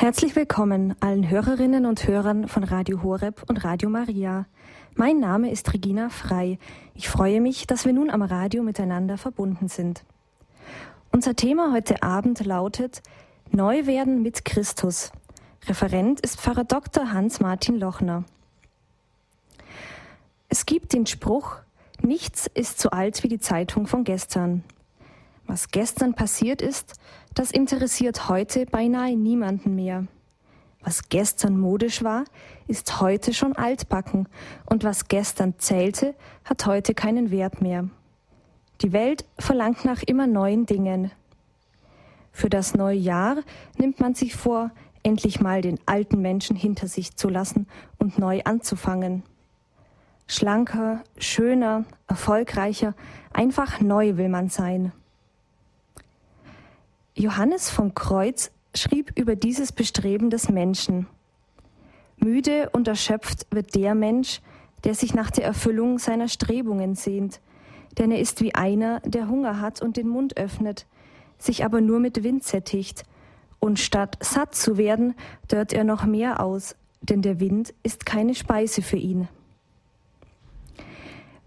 Herzlich willkommen allen Hörerinnen und Hörern von Radio Horeb und Radio Maria. Mein Name ist Regina Frei. Ich freue mich, dass wir nun am Radio miteinander verbunden sind. Unser Thema heute Abend lautet Neuwerden mit Christus. Referent ist Pfarrer Dr. Hans-Martin Lochner. Es gibt den Spruch, nichts ist so alt wie die Zeitung von gestern. Was gestern passiert ist, das interessiert heute beinahe niemanden mehr. Was gestern modisch war, ist heute schon altbacken, und was gestern zählte, hat heute keinen Wert mehr. Die Welt verlangt nach immer neuen Dingen. Für das neue Jahr nimmt man sich vor, endlich mal den alten Menschen hinter sich zu lassen und neu anzufangen. Schlanker, schöner, erfolgreicher, einfach neu will man sein. Johannes vom Kreuz schrieb über dieses Bestreben des Menschen. Müde und erschöpft wird der Mensch, der sich nach der Erfüllung seiner Strebungen sehnt, denn er ist wie einer, der Hunger hat und den Mund öffnet, sich aber nur mit Wind sättigt, und statt satt zu werden, dört er noch mehr aus, denn der Wind ist keine Speise für ihn.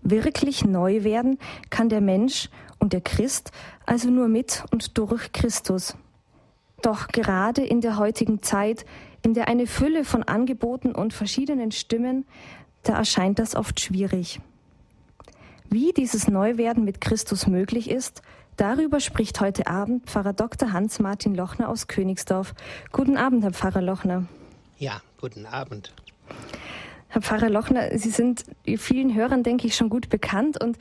Wirklich neu werden kann der Mensch und der Christ also nur mit und durch Christus. Doch gerade in der heutigen Zeit, in der eine Fülle von Angeboten und verschiedenen Stimmen, da erscheint das oft schwierig. Wie dieses Neuwerden mit Christus möglich ist, darüber spricht heute Abend Pfarrer Dr. Hans-Martin Lochner aus Königsdorf. Guten Abend, Herr Pfarrer Lochner. Ja, guten Abend. Herr Pfarrer Lochner, Sie sind vielen Hörern, denke ich, schon gut bekannt und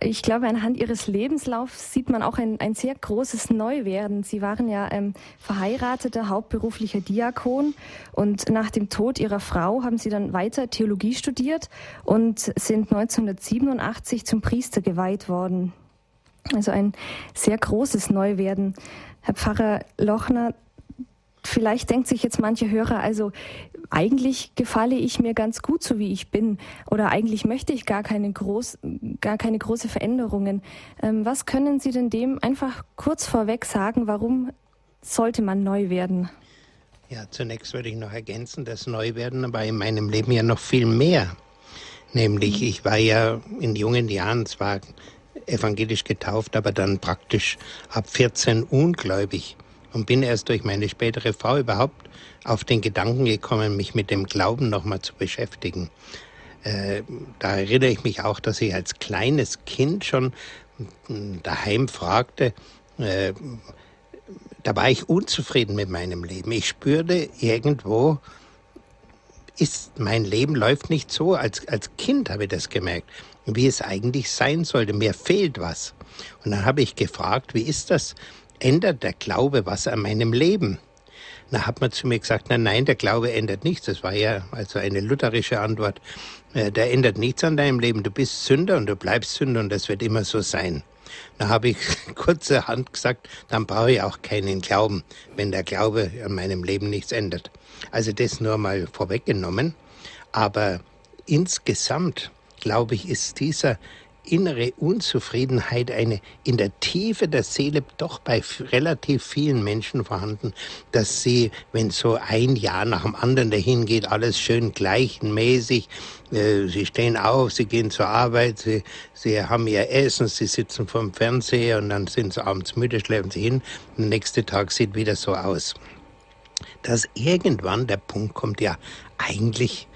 ich glaube, anhand Ihres Lebenslaufs sieht man auch ein, ein sehr großes Neuwerden. Sie waren ja ähm, verheirateter, hauptberuflicher Diakon und nach dem Tod Ihrer Frau haben Sie dann weiter Theologie studiert und sind 1987 zum Priester geweiht worden. Also ein sehr großes Neuwerden. Herr Pfarrer Lochner, vielleicht denkt sich jetzt manche Hörer, also eigentlich gefalle ich mir ganz gut so wie ich bin oder eigentlich möchte ich gar keine groß, gar keine große Veränderungen. Ähm, was können Sie denn dem einfach kurz vorweg sagen? Warum sollte man neu werden? Ja, zunächst würde ich noch ergänzen, dass Neuwerden war in meinem Leben ja noch viel mehr. Nämlich, mhm. ich war ja in jungen Jahren zwar evangelisch getauft, aber dann praktisch ab 14 ungläubig und bin erst durch meine spätere Frau überhaupt auf den Gedanken gekommen, mich mit dem Glauben nochmal zu beschäftigen. Äh, da erinnere ich mich auch, dass ich als kleines Kind schon hm, daheim fragte, äh, da war ich unzufrieden mit meinem Leben. Ich spürte irgendwo, ist mein Leben läuft nicht so. Als, als Kind habe ich das gemerkt, wie es eigentlich sein sollte. Mir fehlt was. Und dann habe ich gefragt, wie ist das? Ändert der Glaube was an meinem Leben? Na, hat man zu mir gesagt, na nein, der Glaube ändert nichts. Das war ja also eine lutherische Antwort. Äh, der ändert nichts an deinem Leben. Du bist Sünder und du bleibst Sünder und das wird immer so sein. Da habe ich kurzerhand gesagt, dann brauche ich auch keinen Glauben, wenn der Glaube an meinem Leben nichts ändert. Also das nur mal vorweggenommen. Aber insgesamt, glaube ich, ist dieser innere Unzufriedenheit, eine in der Tiefe der Seele doch bei relativ vielen Menschen vorhanden, dass sie, wenn so ein Jahr nach dem anderen dahin geht, alles schön gleichmäßig, äh, sie stehen auf, sie gehen zur Arbeit, sie, sie haben ihr Essen, sie sitzen vorm Fernseher und dann sind sie abends müde, schläfen sie hin, der nächste Tag sieht wieder so aus. Dass irgendwann der Punkt kommt, ja, eigentlich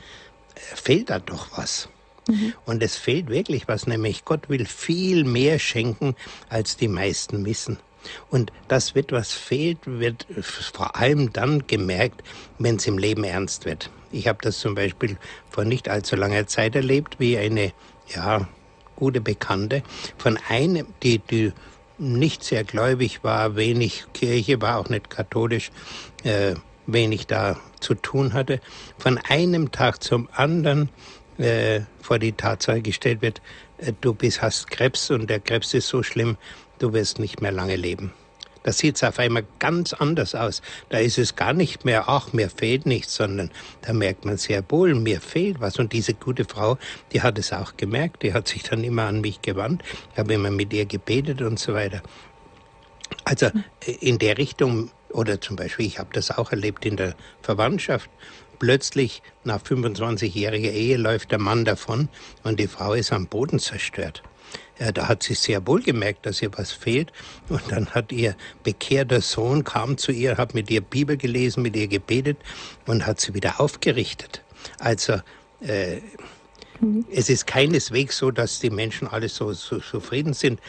äh, fehlt da doch was. Mhm. Und es fehlt wirklich was, nämlich Gott will viel mehr schenken, als die meisten wissen. Und das wird, was fehlt, wird vor allem dann gemerkt, wenn es im Leben ernst wird. Ich habe das zum Beispiel vor nicht allzu langer Zeit erlebt, wie eine, ja, gute Bekannte von einem, die, die nicht sehr gläubig war, wenig Kirche, war auch nicht katholisch, äh, wenig da zu tun hatte, von einem Tag zum anderen äh, vor die Tatsache gestellt wird, äh, du bist, hast Krebs und der Krebs ist so schlimm, du wirst nicht mehr lange leben. Da sieht es auf einmal ganz anders aus. Da ist es gar nicht mehr, ach, mir fehlt nichts, sondern da merkt man sehr wohl, mir fehlt was. Und diese gute Frau, die hat es auch gemerkt, die hat sich dann immer an mich gewandt, ich habe immer mit ihr gebetet und so weiter. Also äh, in der Richtung Oder zum Beispiel, ich habe das auch erlebt in der Verwandtschaft. Plötzlich nach 25-jähriger Ehe läuft der Mann davon und die Frau ist am Boden zerstört. Ja, da hat sie sehr wohl gemerkt, dass ihr was fehlt. Und dann hat ihr bekehrter Sohn kam zu ihr, hat mit ihr Bibel gelesen, mit ihr gebetet und hat sie wieder aufgerichtet. Also äh, es ist keineswegs so, dass die Menschen alle so, so zufrieden sind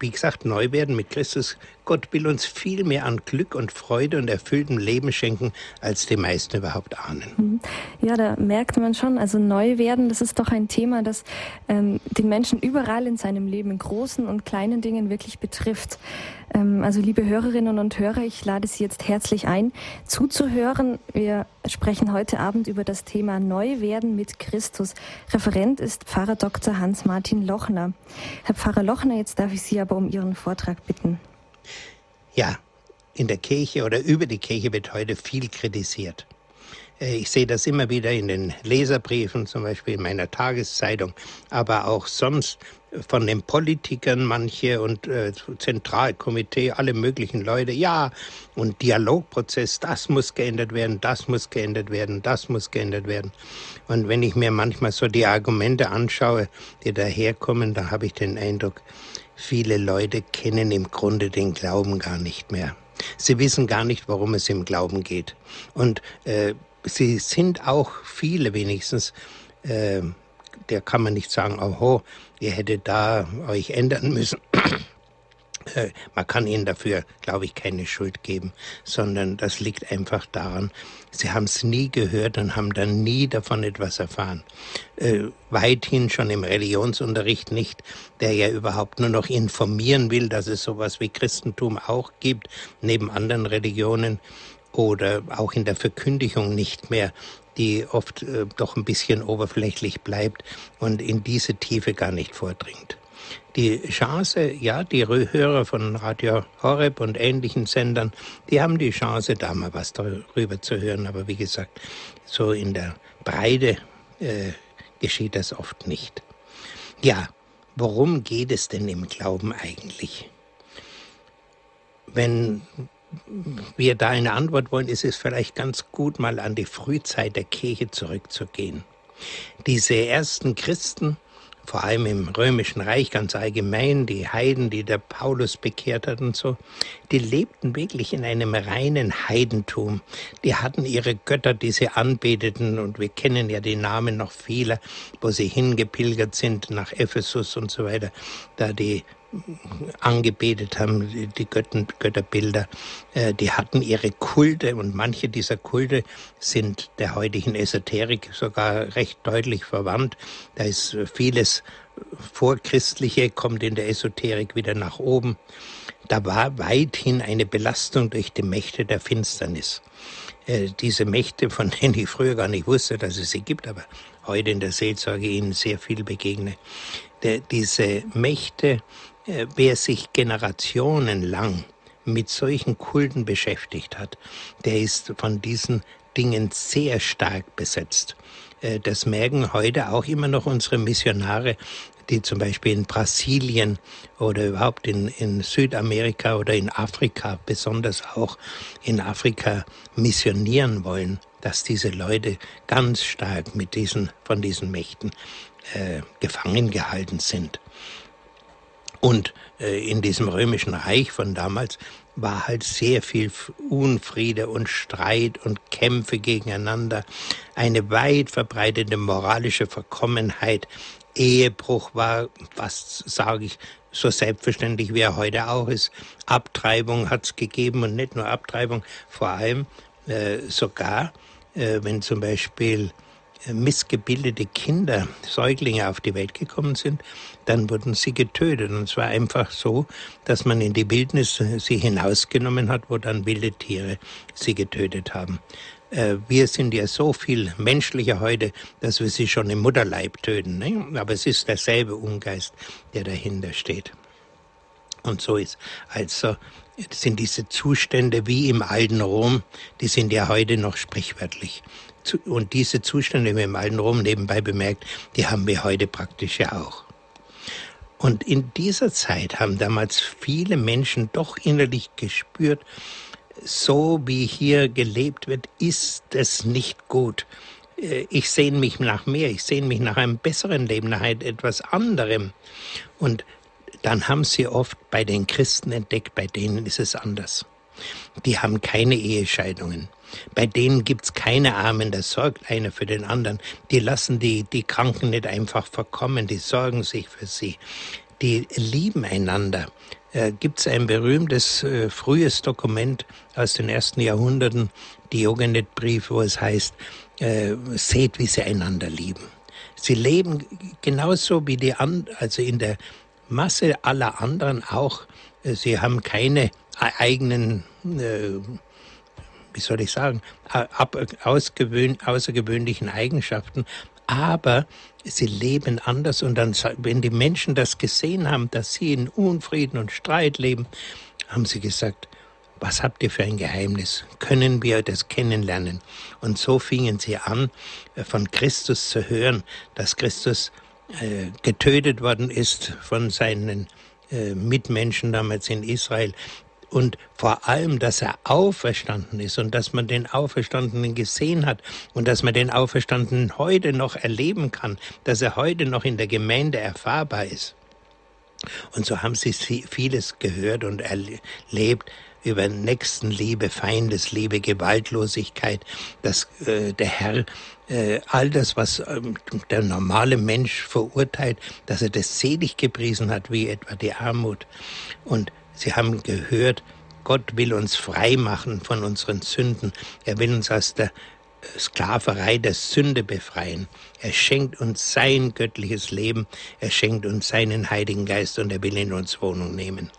wie gesagt, neu werden mit Christus. Gott will uns viel mehr an Glück und Freude und erfülltem Leben schenken, als die meisten überhaupt ahnen. Mhm. Ja, da merkt man schon, also neu werden, das ist doch ein Thema, das ähm, den Menschen überall in seinem Leben, in großen und kleinen Dingen wirklich betrifft. Ähm, also liebe Hörerinnen und Hörer, ich lade Sie jetzt herzlich ein, zuzuhören. Wir sprechen heute Abend über das Thema Neuwerden mit Christus. Referent ist Pfarrer Dr. Hans-Martin Lochner. Herr Pfarrer Lochner, jetzt darf ich Sie aber um Ihren Vortrag bitten. Ja, in der Kirche oder über die Kirche wird heute viel kritisiert. Äh, ich sehe das immer wieder in den Leserbriefen, zum Beispiel in meiner Tageszeitung, aber auch sonst von den Politikern manche und äh, Zentralkomitee, alle möglichen Leute. Ja, und Dialogprozess, das muss geändert werden, das muss geändert werden, das muss geändert werden. Und wenn ich mir manchmal so die Argumente anschaue, die daherkommen, da habe ich den Eindruck, viele Leute kennen im Grunde den Glauben gar nicht mehr. Sie wissen gar nicht, worum es im Glauben geht. Und äh, sie sind auch viele wenigstens, äh, der kann man nicht sagen, oh, ihr hättet da euch ändern müssen. Äh, man kann ihnen dafür, glaube ich, keine Schuld geben, sondern das liegt einfach daran, sie haben es nie gehört und haben dann nie davon etwas erfahren. Äh, weithin schon im Religionsunterricht nicht, der ja überhaupt nur noch informieren will, dass es sowas wie Christentum auch gibt, neben anderen Religionen oder auch in der Verkündigung nicht mehr, die oft äh, doch ein bisschen oberflächlich bleibt und in diese Tiefe gar nicht vordringt. Die Chance, ja, die Hörer von Radio Horeb und ähnlichen Sendern, die haben die Chance, da mal was darüber zu hören. Aber wie gesagt, so in der Breite äh, geschieht das oft nicht. Ja, worum geht es denn im Glauben eigentlich? Wenn wir da eine Antwort wollen, ist es vielleicht ganz gut, mal an die Frühzeit der Kirche zurückzugehen. Diese ersten Christen, vor allem im Römischen Reich ganz allgemein, die Heiden, die der Paulus bekehrt hat und so, die lebten wirklich in einem reinen Heidentum. Die hatten ihre Götter, die sie anbeteten und wir kennen ja die Namen noch vieler, wo sie hingepilgert sind nach Ephesus und so weiter, da die angebetet haben, die Götten, Götterbilder, äh, die hatten ihre Kulte und manche dieser Kulte sind der heutigen Esoterik sogar recht deutlich verwandt. Da ist vieles Vorchristliche, kommt in der Esoterik wieder nach oben. Da war weithin eine Belastung durch die Mächte der Finsternis. Äh, diese Mächte, von denen ich früher gar nicht wusste, dass es sie gibt, aber heute in der Seelsorge ihnen sehr viel begegne. diese Mächte wer sich generationenlang mit solchen Kulten beschäftigt hat, der ist von diesen Dingen sehr stark besetzt. Äh, das merken heute auch immer noch unsere Missionare, die zum Beispiel in Brasilien oder überhaupt in, in Südamerika oder in Afrika, besonders auch in Afrika missionieren wollen, dass diese Leute ganz stark mit diesen, von diesen Mächten äh, gefangen gehalten sind. Und äh, in diesem römischen Reich von damals war halt sehr viel Unfriede und Streit und Kämpfe gegeneinander, eine weit verbreitete moralische Verkommenheit. Ehebruch war, was sage ich, so selbstverständlich wie er heute auch ist. Abtreibung hat es gegeben und nicht nur Abtreibung, vor allem äh, sogar, äh, wenn zum Beispiel missgebildete Kinder, Säuglinge auf die Welt gekommen sind, dann wurden sie getötet. Und zwar einfach so, dass man in die Wildnis sie hinausgenommen hat, wo dann wilde Tiere sie getötet haben. Äh, wir sind ja so viel menschlicher heute, dass wir sie schon im Mutterleib töten. Ne? Aber es ist derselbe Ungeist, der dahinter steht. Und so ist also sind diese Zustände wie im alten Rom, die sind ja heute noch sprichwörtlich. Und diese Zustände im alten Rom nebenbei bemerkt, die haben wir heute praktisch ja auch. Und in dieser Zeit haben damals viele Menschen doch innerlich gespürt, so wie hier gelebt wird, ist es nicht gut. Äh, ich sehne mich nach mehr, ich sehne mich nach einem besseren Leben, nach etwas anderem. Und dann haben sie oft bei den Christen entdeckt, bei denen ist es anders. Die haben keine Ehescheidungen. Bei denen gibt's keine Armen, da sorgt einer für den anderen. Die lassen die, die Kranken nicht einfach verkommen, die sorgen sich für sie. Die lieben einander. Äh, gibt's ein berühmtes äh, frühes Dokument aus den ersten Jahrhunderten, Diogenet-Brief, wo es heißt, äh, seht, wie sie einander lieben. Sie leben genauso wie die anderen, also in der Masse aller anderen auch. Äh, sie haben keine eigenen, äh, wie soll ich sagen, außergewöhnlichen Eigenschaften, aber sie leben anders und dann, wenn die Menschen das gesehen haben, dass sie in Unfrieden und Streit leben, haben sie gesagt, was habt ihr für ein Geheimnis? Können wir das kennenlernen? Und so fingen sie an, äh, von Christus zu hören, dass Christus äh, getötet worden ist von seinen äh, Mitmenschen damals in Israel. Und vor allem, dass er auferstanden ist und dass man den Auferstandenen gesehen hat und dass man den Auferstandenen heute noch erleben kann, dass er heute noch in der Gemeinde erfahrbar ist. Und so haben sie vieles gehört und erlebt, über Nächstenliebe, Feindesliebe, Gewaltlosigkeit, dass äh, der Herr äh, all das, was ähm, der normale Mensch verurteilt, dass er das selig gepriesen hat, wie etwa die Armut. Und sie haben gehört, Gott will uns frei machen von unseren Sünden. Er will uns aus der Sklaverei der Sünde befreien. Er schenkt uns sein göttliches Leben, er schenkt uns seinen Heiligen Geist und er will in uns Wohnung nehmen.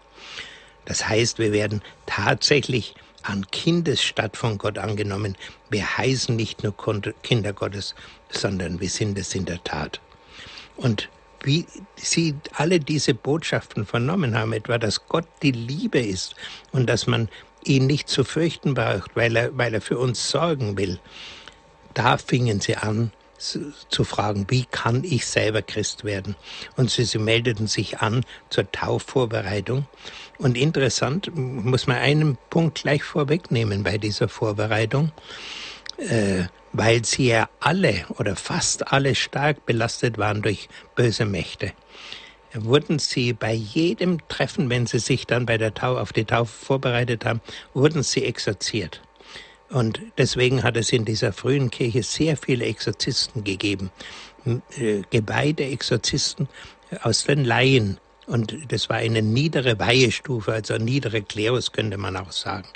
Das heißt, wir werden tatsächlich an Kindesstatt von Gott angenommen. Wir heißen nicht nur Kinder Gottes, sondern wir sind es in der Tat. Und wie Sie alle diese Botschaften vernommen haben, etwa, dass Gott die Liebe ist und dass man ihn nicht zu fürchten braucht, weil er, weil er für uns sorgen will, da fingen sie an, zu fragen, wie kann ich selber Christ werden? Und sie, sie meldeten sich an zur Taufvorbereitung. Und interessant, muss man einen Punkt gleich vorwegnehmen bei dieser Vorbereitung, äh, weil sie ja alle oder fast alle stark belastet waren durch böse Mächte wurden sie bei jedem Treffen, wenn sie sich dann bei der Tau auf die Taufe vorbereitet haben, wurden sie exorziert. Und deswegen hat es in dieser frühen Kirche sehr viele Exorzisten gegeben, äh, geweihte Exorzisten aus den Laien. Und das war eine niedere Weihestufe, also niedere Klerus könnte man auch sagen.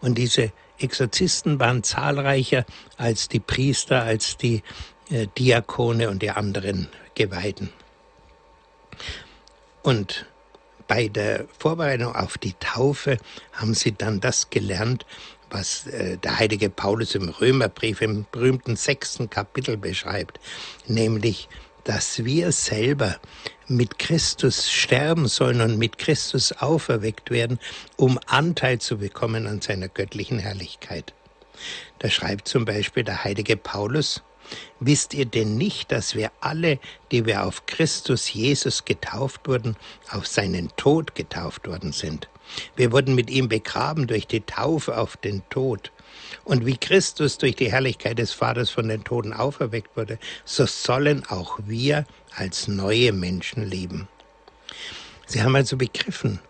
Und diese Exorzisten waren zahlreicher als die Priester, als die äh, Diakone und die anderen Geweihten. Und bei der Vorbereitung auf die Taufe haben sie dann das gelernt, was äh, der heilige Paulus im Römerbrief im berühmten sechsten Kapitel beschreibt, nämlich, dass wir selber mit Christus sterben sollen und mit Christus auferweckt werden, um Anteil zu bekommen an seiner göttlichen Herrlichkeit. Da schreibt zum Beispiel der heilige Paulus, Wisst ihr denn nicht, dass wir alle, die wir auf Christus Jesus getauft wurden, auf seinen Tod getauft worden sind? Wir wurden mit ihm begraben durch die Taufe auf den Tod. Und wie Christus durch die Herrlichkeit des Vaters von den Toten auferweckt wurde, so sollen auch wir als neue Menschen leben. Sie haben also begriffen,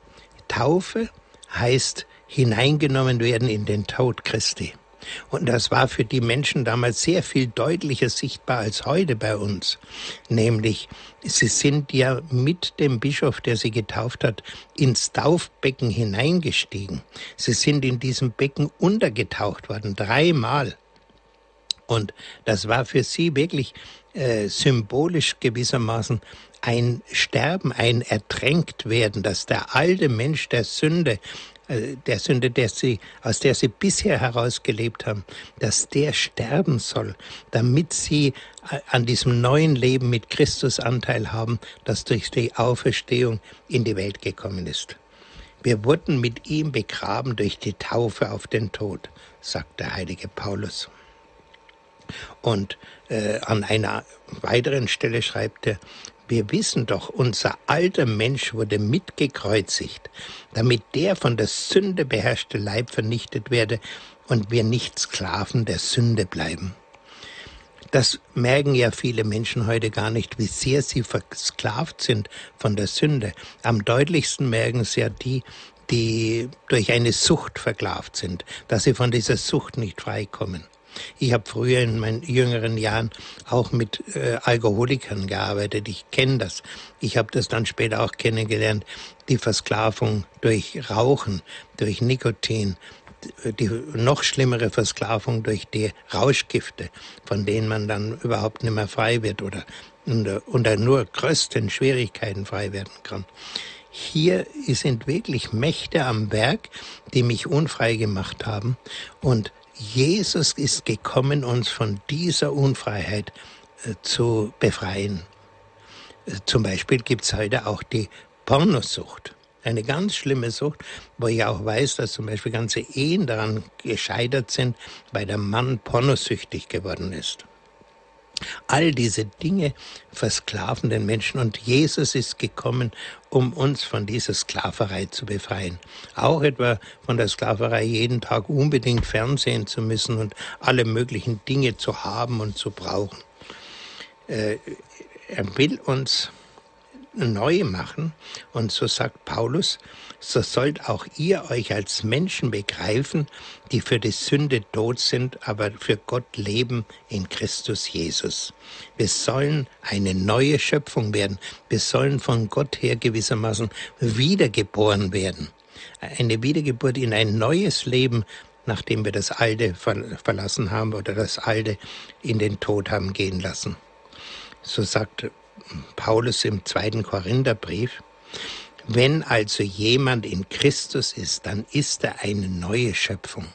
Taufe heißt hineingenommen werden in den Tod Christi. Und das war für die Menschen damals sehr viel deutlicher sichtbar als heute bei uns. Nämlich, sie sind ja mit dem Bischof, der sie getauft hat, ins Taufbecken hineingestiegen. Sie sind in diesem Becken untergetaucht worden, dreimal. Und das war für sie wirklich äh, symbolisch gewissermaßen ein Sterben, ein Ertränkt werden, dass der alte Mensch der Sünde der Sünde, der sie, aus der sie bisher herausgelebt haben, dass der sterben soll, damit sie äh, an diesem neuen Leben mit Christus Anteil haben, das durch die Auferstehung in die Welt gekommen ist. Wir wurden mit ihm begraben durch die Taufe auf den Tod, sagt der heilige Paulus. Und äh, an einer weiteren Stelle schreibt er, Wir wissen doch, unser alter Mensch wurde mitgekreuzigt, damit der von der Sünde beherrschte Leib vernichtet werde und wir nicht Sklaven der Sünde bleiben. Das merken ja viele Menschen heute gar nicht, wie sehr sie versklavt sind von der Sünde. Am deutlichsten merken es ja die, die durch eine Sucht versklavt sind, dass sie von dieser Sucht nicht freikommen. Ich habe früher in meinen jüngeren Jahren auch mit äh, Alkoholikern gearbeitet. Ich kenne das. Ich habe das dann später auch kennengelernt. Die Versklavung durch Rauchen, durch Nikotin, die noch schlimmere Versklavung durch die Rauschgifte, von denen man dann überhaupt nicht mehr frei wird oder unter, unter nur größten Schwierigkeiten frei werden kann. Hier sind wirklich Mächte am Werk, die mich unfrei gemacht haben. Und Jesus ist gekommen, uns von dieser Unfreiheit äh, zu befreien. Äh, zum Beispiel gibt es heute auch die Pornosucht. Eine ganz schlimme Sucht, wo ich auch weiß, dass zum Beispiel ganze Ehen daran gescheitert sind, weil der Mann pornosüchtig geworden ist. All diese Dinge versklaven den Menschen und Jesus ist gekommen, um uns von dieser Sklaverei zu befreien. Auch etwa von der Sklaverei, jeden Tag unbedingt Fernsehen zu müssen und alle möglichen Dinge zu haben und zu brauchen. Äh, er will uns neu machen. Und so sagt Paulus, so sollt auch ihr euch als Menschen begreifen, die für die Sünde tot sind, aber für Gott leben in Christus Jesus. Wir sollen eine neue Schöpfung werden. Wir sollen von Gott her gewissermaßen wiedergeboren werden. Eine Wiedergeburt in ein neues Leben, nachdem wir das Alte verlassen haben oder das Alte in den Tod haben gehen lassen. So sagt Paulus im zweiten Korintherbrief, wenn also jemand in Christus ist, dann ist er eine neue Schöpfung.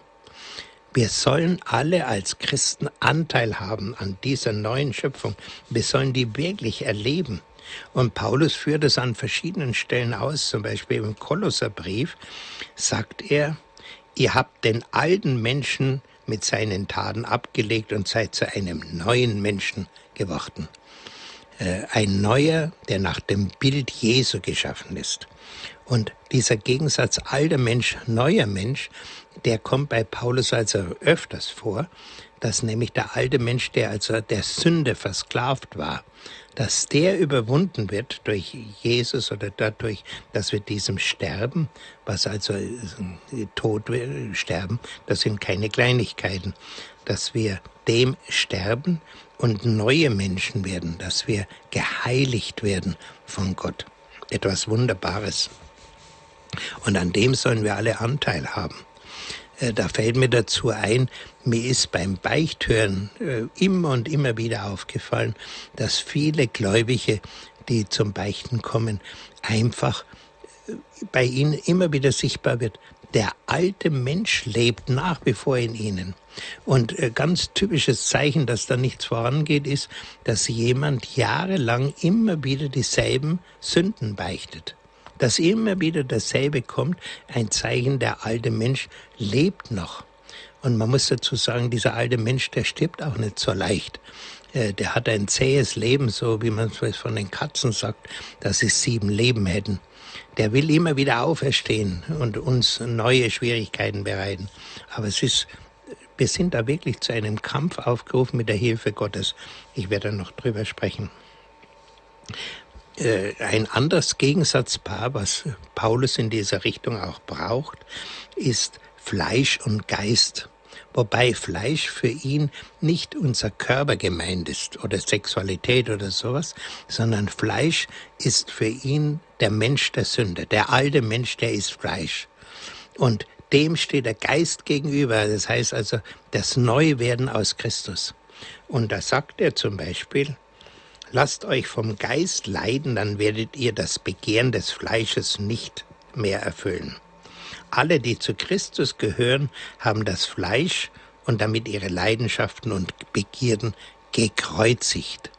Wir sollen alle als Christen Anteil haben an dieser neuen Schöpfung. Wir sollen die wirklich erleben. Und Paulus führt es an verschiedenen Stellen aus, zum Beispiel im Kolosserbrief sagt er, ihr habt den alten Menschen mit seinen Taten abgelegt und seid zu einem neuen Menschen geworden. Äh, ein neuer, der nach dem Bild Jesu geschaffen ist. Und dieser Gegensatz alter Mensch, neuer Mensch, der kommt bei Paulus also öfters vor, dass nämlich der alte Mensch, der also der Sünde versklavt war, dass der überwunden wird durch Jesus oder dadurch, dass wir diesem sterben, was also Tod sterben, das sind keine Kleinigkeiten, dass wir dem sterben und neue Menschen werden, dass wir geheiligt werden von Gott. Etwas Wunderbares. Und an dem sollen wir alle Anteil haben. Äh, da fällt mir dazu ein, mir ist beim Beichthören äh, immer und immer wieder aufgefallen, dass viele Gläubige, die zum Beichten kommen, einfach äh, bei ihnen immer wieder sichtbar wird, der alte Mensch lebt nach wie vor in ihnen. Und äh, ganz typisches Zeichen, dass da nichts vorangeht, ist, dass jemand jahrelang immer wieder dieselben Sünden beichtet. Dass immer wieder dasselbe kommt, ein Zeichen, der alte Mensch lebt noch. Und man muss dazu sagen, dieser alte Mensch, der stirbt auch nicht so leicht. Äh, der hat ein zähes Leben, so wie man es von den Katzen sagt, dass sie sieben Leben hätten. Der will immer wieder auferstehen und uns neue Schwierigkeiten bereiten. Aber es ist wir sind da wirklich zu einem Kampf aufgerufen mit der Hilfe Gottes. Ich werde noch drüber sprechen. Äh, ein anderes Gegensatzpaar, was Paulus in dieser Richtung auch braucht, ist Fleisch und Geist. Wobei Fleisch für ihn nicht unser Körper gemeint ist oder Sexualität oder sowas, sondern Fleisch ist für ihn der Mensch der Sünde. Der alte Mensch, der ist Fleisch. Und dem steht der Geist gegenüber. Das heißt also das Neuwerden aus Christus. Und da sagt er zum Beispiel, lasst euch vom Geist leiden, dann werdet ihr das Begehren des Fleisches nicht mehr erfüllen. Alle, die zu Christus gehören, haben das Fleisch und damit ihre Leidenschaften und Begierden gekreuzigt.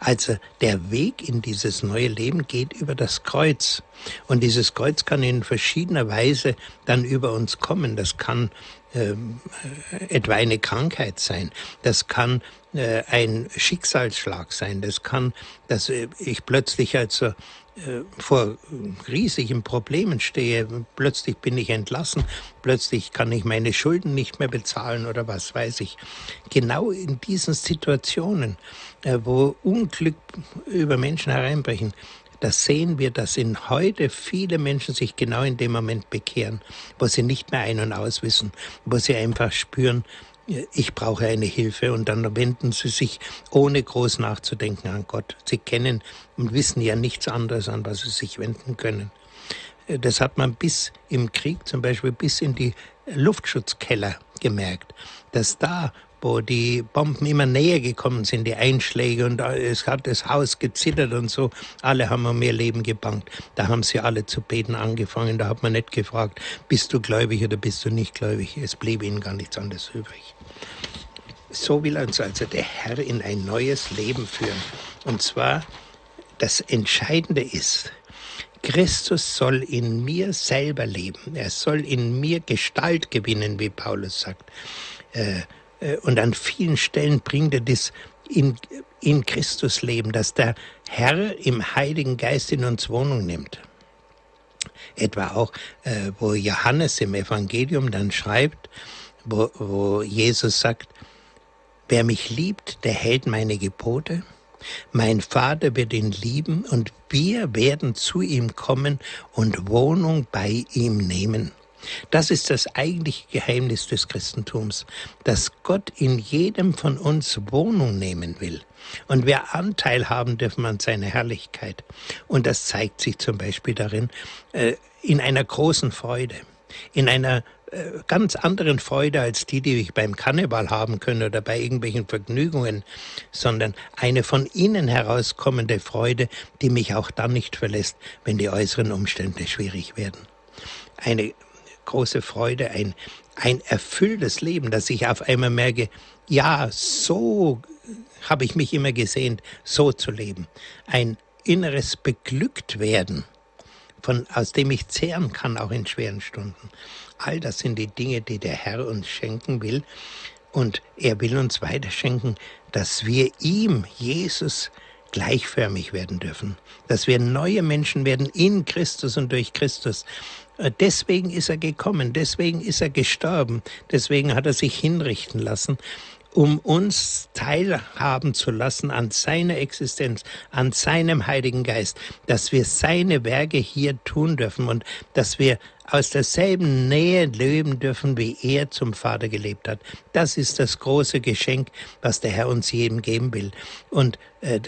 Also der Weg in dieses neue Leben geht über das Kreuz. Und dieses Kreuz kann in verschiedener Weise dann über uns kommen. Das kann ähm, äh, etwa eine Krankheit sein. Das kann äh, ein Schicksalsschlag sein. Das kann, dass äh, ich plötzlich also äh, vor riesigen Problemen stehe. Plötzlich bin ich entlassen. Plötzlich kann ich meine Schulden nicht mehr bezahlen oder was weiß ich. Genau in diesen Situationen, wo Unglück über Menschen hereinbrechen, da sehen wir, dass in heute viele Menschen sich genau in dem Moment bekehren, wo sie nicht mehr ein- und auswissen, wo sie einfach spüren, ich brauche eine Hilfe und dann wenden sie sich ohne groß nachzudenken an Gott. Sie kennen und wissen ja nichts anderes, an was sie sich wenden können. Das hat man bis im Krieg zum Beispiel bis in die Luftschutzkeller gemerkt, dass da wo die Bomben immer näher gekommen sind, die Einschläge und es hat das Haus gezittert und so. Alle haben um ihr Leben gebankt. Da haben sie alle zu beten angefangen. Da hat man nicht gefragt, bist du gläubig oder bist du nicht gläubig. Es blieb ihnen gar nichts anderes übrig. So will uns also der Herr in ein neues Leben führen. Und zwar, das Entscheidende ist, Christus soll in mir selber leben. Er soll in mir Gestalt gewinnen, wie Paulus sagt. Äh, und an vielen Stellen bringt er das in, in Christus leben, dass der Herr im Heiligen Geist in uns Wohnung nimmt. Etwa auch, äh, wo Johannes im Evangelium dann schreibt, wo, wo Jesus sagt, wer mich liebt, der hält meine Gebote. Mein Vater wird ihn lieben und wir werden zu ihm kommen und Wohnung bei ihm nehmen. Das ist das eigentliche Geheimnis des Christentums, dass Gott in jedem von uns Wohnung nehmen will. Und wir Anteil haben dürfen an seiner Herrlichkeit. Und das zeigt sich zum Beispiel darin, äh, in einer großen Freude, in einer äh, ganz anderen Freude als die, die ich beim Karneval haben können oder bei irgendwelchen Vergnügungen, sondern eine von innen herauskommende Freude, die mich auch dann nicht verlässt, wenn die äußeren Umstände schwierig werden. Eine große Freude, ein, ein erfülltes Leben, dass ich auf einmal merke, ja, so habe ich mich immer gesehnt, so zu leben. Ein inneres Beglücktwerden, von, aus dem ich zehren kann, auch in schweren Stunden. All das sind die Dinge, die der Herr uns schenken will. Und er will uns weiter schenken, dass wir ihm, Jesus, gleichförmig werden dürfen, dass wir neue Menschen werden in Christus und durch Christus, deswegen ist er gekommen, deswegen ist er gestorben, deswegen hat er sich hinrichten lassen, um uns teilhaben zu lassen an seiner Existenz, an seinem Heiligen Geist, dass wir seine Werke hier tun dürfen und dass wir aus derselben Nähe leben dürfen, wie er zum Vater gelebt hat. Das ist das große Geschenk, was der Herr uns jedem geben will. Und äh,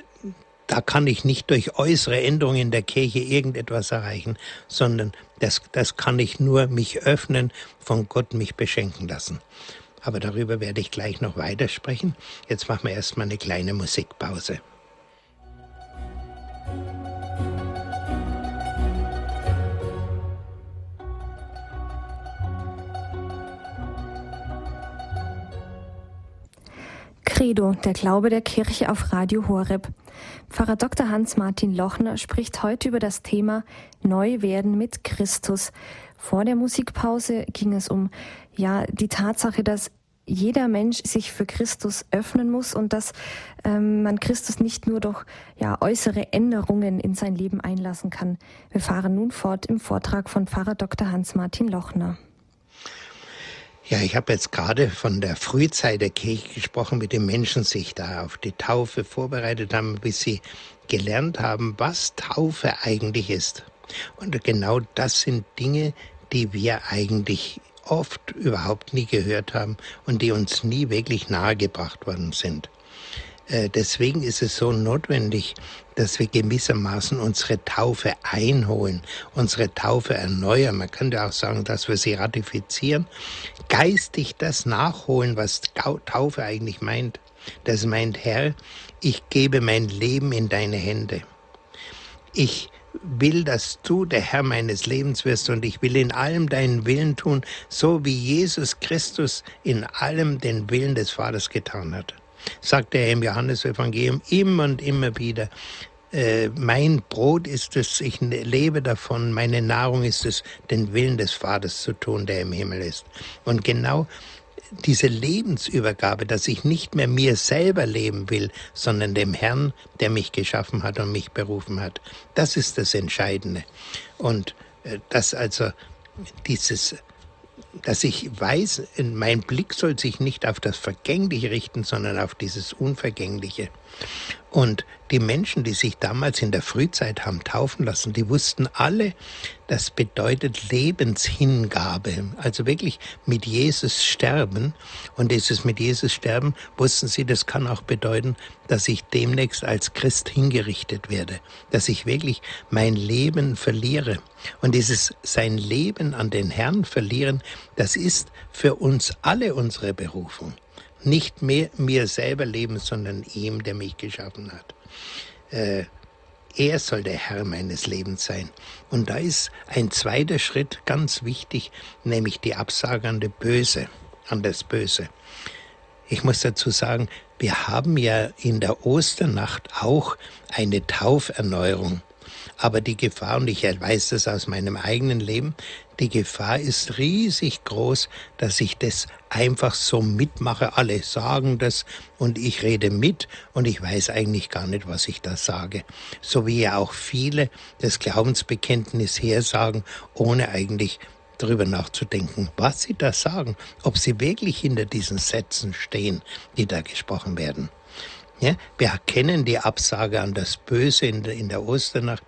da kann ich nicht durch äußere Änderungen in der Kirche irgendetwas erreichen, sondern das, das kann ich nur mich öffnen, von Gott mich beschenken lassen. Aber darüber werde ich gleich noch weitersprechen. Jetzt machen wir erstmal eine kleine Musikpause. Credo, der Glaube der Kirche auf Radio Horeb. Pfarrer Dr. Hans-Martin Lochner spricht heute über das Thema Neuwerden mit Christus. Vor der Musikpause ging es um ja die Tatsache, dass jeder Mensch sich für Christus öffnen muss und dass ähm, man Christus nicht nur durch ja, äußere Änderungen in sein Leben einlassen kann. Wir fahren nun fort im Vortrag von Pfarrer Dr. Hans-Martin Lochner. Ja, ich habe jetzt gerade von der Frühzeit der Kirche gesprochen, wie die Menschen sich da auf die Taufe vorbereitet haben, bis sie gelernt haben, was Taufe eigentlich ist. Und genau das sind Dinge, die wir eigentlich oft überhaupt nie gehört haben und die uns nie wirklich nahegebracht worden sind. Äh, deswegen ist es so notwendig, dass wir gewissermaßen unsere Taufe einholen, unsere Taufe erneuern. Man könnte auch sagen, dass wir sie ratifizieren, geistig das nachholen, was Taufe eigentlich meint. Das meint, Herr, ich gebe mein Leben in deine Hände. Ich will, dass du der Herr meines Lebens wirst und ich will in allem deinen Willen tun, so wie Jesus Christus in allem den Willen des Vaters getan hat sagt er im Johannesevangelium immer und immer wieder. äh, mein Brot ist es, ich lebe davon, meine Nahrung ist es, den Willen des Vaters zu tun, der im Himmel ist. Und genau diese Lebensübergabe, dass ich nicht mehr mir selber leben will, sondern dem Herrn, der mich geschaffen hat und mich berufen hat. Das ist das Entscheidende. Und äh, das also dieses dass ich weiß, mein Blick soll sich nicht auf das Vergängliche richten, sondern auf dieses Unvergängliche. Und die Menschen, die sich damals in der Frühzeit haben taufen lassen, die wussten alle, das bedeutet Lebenshingabe. Also wirklich mit Jesus sterben. Und dieses mit Jesus sterben, wussten sie, das kann auch bedeuten, dass ich demnächst als Christ hingerichtet werde. Dass ich wirklich mein Leben verliere. Und dieses sein Leben an den Herrn verlieren, das ist für uns alle unsere Berufung nicht mehr mir selber leben, sondern ihm, der mich geschaffen hat. Äh, er soll der Herr meines Lebens sein. Und da ist ein zweiter Schritt ganz wichtig, nämlich die Absage an, Böse, an das Böse. Ich muss dazu sagen, wir haben ja in der Osternacht auch eine Tauferneuerung. Aber die Gefahr, und ich weiß das aus meinem eigenen Leben, die Gefahr ist riesig groß, dass ich das einfach so mitmache. Alle sagen das und ich rede mit und ich weiß eigentlich gar nicht, was ich da sage. So wie ja auch viele das Glaubensbekenntnis hersagen, ohne eigentlich darüber nachzudenken, was sie da sagen, ob sie wirklich hinter diesen Sätzen stehen, die da gesprochen werden. Ja, wir kennen die Absage an das Böse in der, in der Osternacht.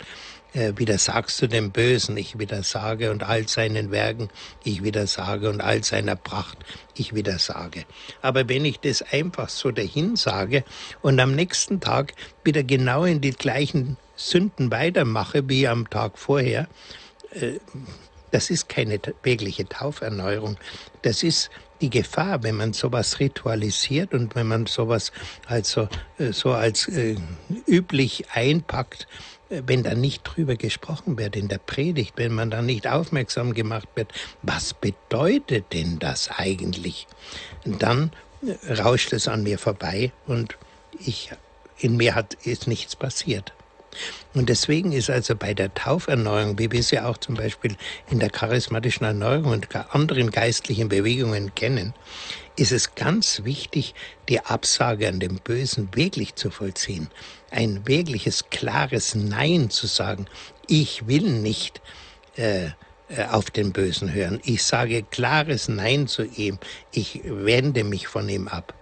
Äh, widersagst du dem Bösen, ich widersage und all seinen Werken, ich widersage und all seiner Pracht, ich widersage. Aber wenn ich das einfach so dahin sage und am nächsten Tag wieder genau in die gleichen Sünden weitermache wie am Tag vorher, äh, das ist keine wirkliche Tauferneuerung. Das ist die Gefahr, wenn man sowas ritualisiert und wenn man sowas also äh, so als äh, üblich einpackt, äh, wenn da nicht drüber gesprochen wird in der Predigt, wenn man da nicht aufmerksam gemacht wird, was bedeutet denn das eigentlich? dann rauscht es an mir vorbei und ich in mir hat ist nichts passiert. Und deswegen ist also bei der Tauferneuerung, wie wir sie auch zum Beispiel in der charismatischen Erneuerung und anderen geistlichen Bewegungen kennen, ist es ganz wichtig, die Absage an dem Bösen wirklich zu vollziehen. Ein wirkliches, klares Nein zu sagen. Ich will nicht äh, äh auf den Bösen hören. Ich sage klares Nein zu ihm. Ich wende mich von ihm ab.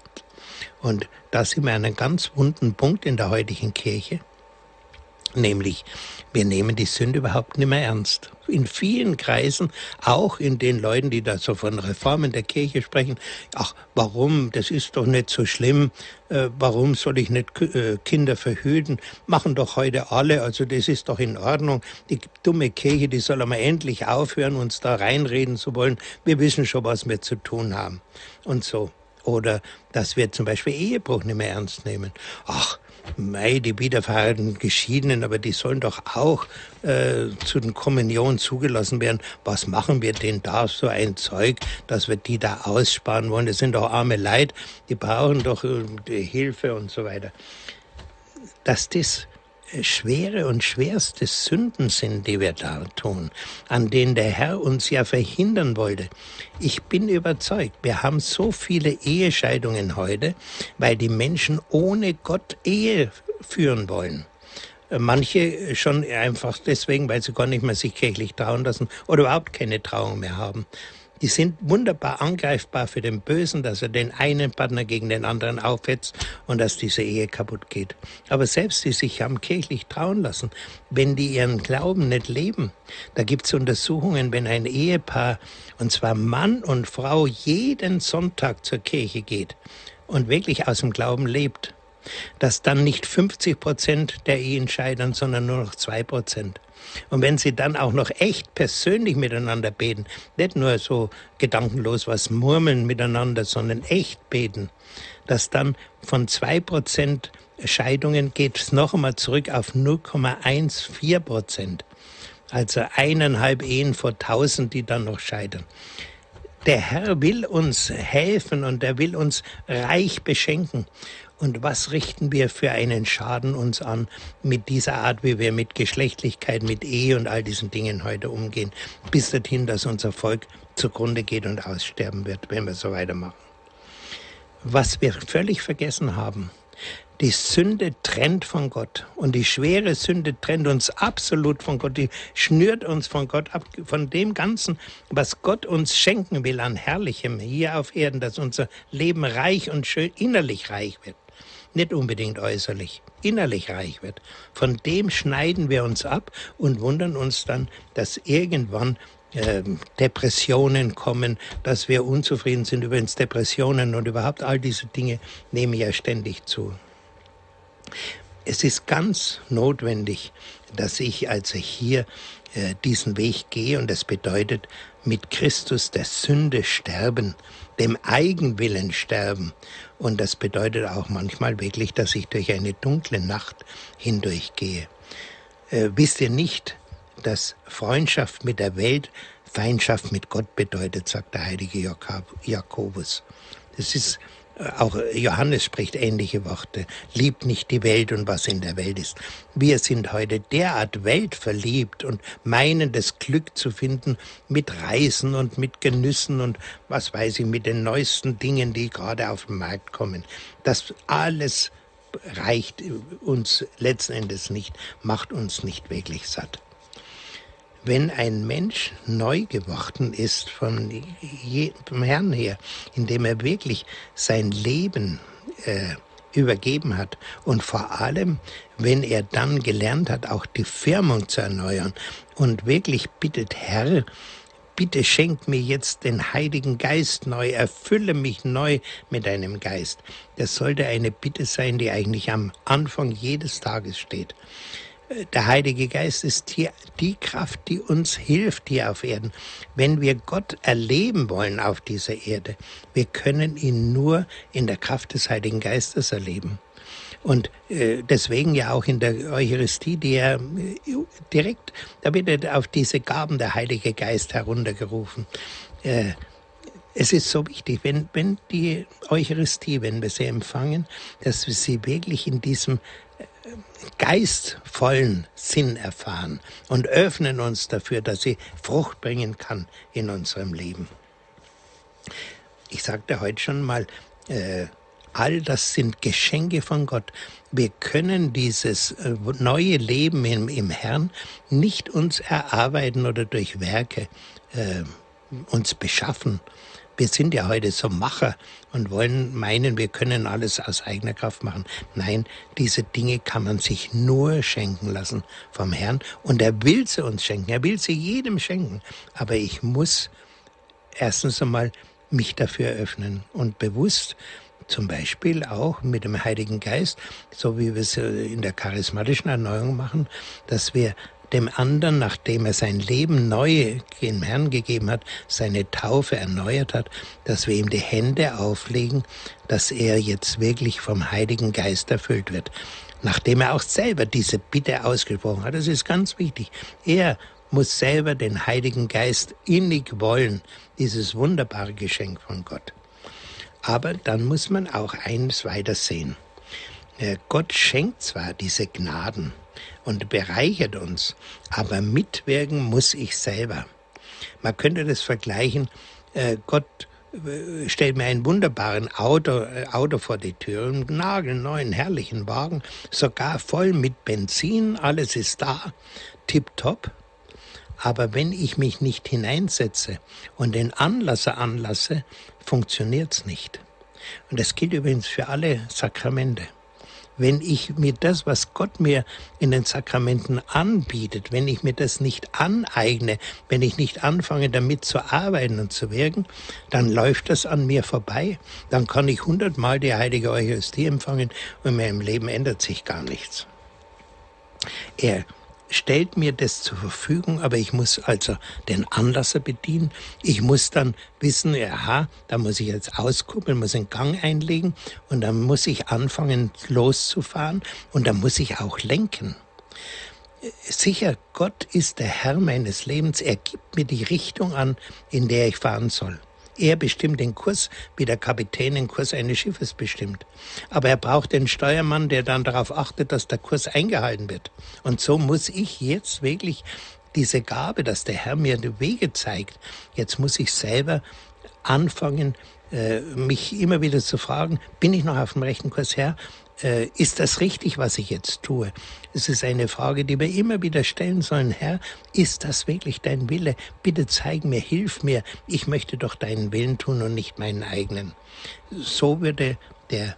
Und da sind wir an einem ganz wunden Punkt in der heutigen Kirche Nämlich, wir nehmen die Sünde überhaupt nicht mehr ernst. In vielen Kreisen, auch in den Leuten, die da so von Reformen der Kirche sprechen, ach, warum, das ist doch nicht so schlimm, äh, warum soll ich nicht äh, Kinder verhüten, machen doch heute alle, also das ist doch in Ordnung. Die dumme Kirche, die soll einmal endlich aufhören, uns da reinreden zu wollen. Wir wissen schon, was wir zu tun haben. Und so. Oder dass wir zum Beispiel Ehebruch nicht mehr ernst nehmen. Ach, Mei, die wiederverheirateten Geschiedenen, aber die sollen doch auch äh, zu den Kommunionen zugelassen werden. Was machen wir denn da so ein Zeug, dass wir die da aussparen wollen? Das sind doch arme Leid, die brauchen doch äh, Hilfe und so weiter. Dass das schwere und schwerste Sünden sind, die wir da tun, an denen der Herr uns ja verhindern wollte. Ich bin überzeugt, wir haben so viele Ehescheidungen heute, weil die Menschen ohne Gott Ehe führen wollen. Manche schon einfach deswegen, weil sie gar nicht mehr sich kirchlich trauen lassen oder überhaupt keine Trauung mehr haben die sind wunderbar angreifbar für den Bösen, dass er den einen Partner gegen den anderen aufhetzt und dass diese Ehe kaputt geht. Aber selbst die sich haben kirchlich trauen lassen, wenn die ihren Glauben nicht leben, da gibt es Untersuchungen, wenn ein Ehepaar, und zwar Mann und Frau, jeden Sonntag zur Kirche geht und wirklich aus dem Glauben lebt, dass dann nicht 50 Prozent der Ehen scheitern, sondern nur noch zwei Prozent. Und wenn sie dann auch noch echt persönlich miteinander beten, nicht nur so gedankenlos was murmeln miteinander, sondern echt beten, dass dann von zwei Prozent Scheidungen geht es noch einmal zurück auf 0,14 Prozent. Also eineinhalb Ehen vor tausend, die dann noch scheitern. Der Herr will uns helfen und er will uns reich beschenken. Und was richten wir für einen Schaden uns an mit dieser Art, wie wir mit Geschlechtlichkeit, mit Ehe und all diesen Dingen heute umgehen, bis dorthin, dass unser Volk zugrunde geht und aussterben wird, wenn wir so weitermachen. Was wir völlig vergessen haben, die Sünde trennt von Gott und die schwere Sünde trennt uns absolut von Gott. Die schnürt uns von Gott ab, von dem Ganzen, was Gott uns schenken will an Herrlichem hier auf Erden, dass unser Leben reich und schön innerlich reich wird. Nicht unbedingt äußerlich, innerlich reich wird. Von dem schneiden wir uns ab und wundern uns dann, dass irgendwann äh, Depressionen kommen, dass wir unzufrieden sind. Übrigens Depressionen und überhaupt all diese Dinge nehmen ja ständig zu. Es ist ganz notwendig, dass ich also hier äh, diesen Weg gehe und das bedeutet mit Christus der Sünde sterben, dem Eigenwillen sterben. Und das bedeutet auch manchmal wirklich, dass ich durch eine dunkle Nacht hindurchgehe. Äh, wisst ihr nicht, dass Freundschaft mit der Welt Feindschaft mit Gott bedeutet, sagt der heilige Jakobus. Das ist auch Johannes spricht ähnliche Worte. Liebt nicht die Welt und was in der Welt ist. Wir sind heute derart weltverliebt und meinen das Glück zu finden mit Reisen und mit Genüssen und was weiß ich, mit den neuesten Dingen, die gerade auf den Markt kommen. Das alles reicht uns letzten Endes nicht, macht uns nicht wirklich satt wenn ein Mensch neu geworden ist von vom Herrn her, indem er wirklich sein Leben äh, übergeben hat und vor allem, wenn er dann gelernt hat, auch die Firmung zu erneuern und wirklich bittet, Herr, bitte schenk mir jetzt den Heiligen Geist neu, erfülle mich neu mit deinem Geist. Das sollte eine Bitte sein, die eigentlich am Anfang jedes Tages steht der Heilige Geist ist hier die Kraft, die uns hilft hier auf Erden. Wenn wir Gott erleben wollen auf dieser Erde, wir können ihn nur in der Kraft des Heiligen Geistes erleben. Und äh, deswegen ja auch in der Eucharistie, die ja äh, direkt, da wird auf diese Gaben der Heilige Geist heruntergerufen. Äh, es ist so wichtig, wenn, wenn die Eucharistie, wenn wir sie empfangen, dass wir sie wirklich in diesem geistvollen Sinn erfahren und öffnen uns dafür, dass sie Frucht bringen kann in unserem Leben. Ich sagte heute schon mal, äh, all das sind Geschenke von Gott. Wir können dieses äh, neue Leben im, im, Herrn nicht uns erarbeiten oder durch Werke äh, uns beschaffen, wir sind ja heute so Macher und wollen meinen, wir können alles aus eigener Kraft machen. Nein, diese Dinge kann man sich nur schenken lassen vom Herrn und er will sie uns schenken. Er will sie jedem schenken. Aber ich muss erstens einmal mich dafür öffnen und bewusst zum Beispiel auch mit dem Heiligen Geist, so wie wir es in der charismatischen Erneuerung machen, dass wir dem anderen, nachdem er sein Leben neu dem Herrn gegeben hat, seine Taufe erneuert hat, dass wir ihm die Hände auflegen, dass er jetzt wirklich vom Heiligen Geist erfüllt wird. Nachdem er auch selber diese Bitte ausgesprochen hat, das ist ganz wichtig. Er muss selber den Heiligen Geist innig wollen, dieses wunderbare Geschenk von Gott. Aber dann muss man auch eines weiter sehen. Gott schenkt zwar diese Gnaden, und bereichert uns. Aber mitwirken muss ich selber. Man könnte das vergleichen, äh, Gott äh, stellt mir einen wunderbaren Auto, äh, Auto vor die Tür, einen nagelneuen, herrlichen Wagen, sogar voll mit Benzin, alles ist da, tipptopp. Aber wenn ich mich nicht hineinsetze und den Anlasser anlasse, funktioniert's nicht. Und das gilt übrigens für alle Sakramente wenn ich mir das, was Gott mir in den Sakramenten anbietet, wenn ich mir das nicht aneigne, wenn ich nicht anfange damit zu arbeiten und zu wirken, dann läuft das an mir vorbei. Dann kann ich hundertmal die heilige Eucharistie empfangen und in meinem Leben ändert sich gar nichts. Er stellt mir das zur Verfügung, aber ich muss also den Anlasser bedienen. Ich muss dann wissen, aha, da muss ich jetzt auskuppeln, muss einen Gang einlegen und dann muss ich anfangen loszufahren und dann muss ich auch lenken. Sicher, Gott ist der Herr meines Lebens. Er gibt mir die Richtung an, in der ich fahren soll. Er bestimmt den Kurs, wie der Kapitän den Kurs eines Schiffes bestimmt. Aber er braucht den Steuermann, der dann darauf achtet, dass der Kurs eingehalten wird. Und so muss ich jetzt wirklich diese Gabe, dass der Herr mir die Wege zeigt, jetzt muss ich selber anfangen, äh, mich immer wieder zu fragen, bin ich noch auf dem rechten Kurs, Herr? Äh, ist das richtig, was ich jetzt tue? Es ist eine Frage, die wir immer wieder stellen sollen. Herr, ist das wirklich dein Wille? Bitte zeig mir, hilf mir. Ich möchte doch deinen Willen tun und nicht meinen eigenen. So würde der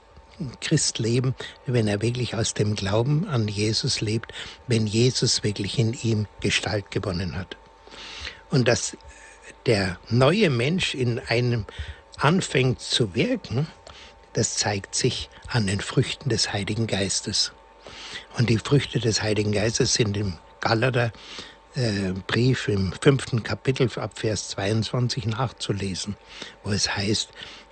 Christ leben, wenn er wirklich aus dem Glauben an Jesus lebt, wenn Jesus wirklich in ihm Gestalt gewonnen hat. Und dass der neue Mensch in einem anfängt zu wirken, das zeigt sich an den Früchten des Heiligen Geistes. Und die Früchte des Heiligen Geistes sind im Galater äh, Brief im fünften Kapitel ab Vers 22 nachzulesen, wo es heißt,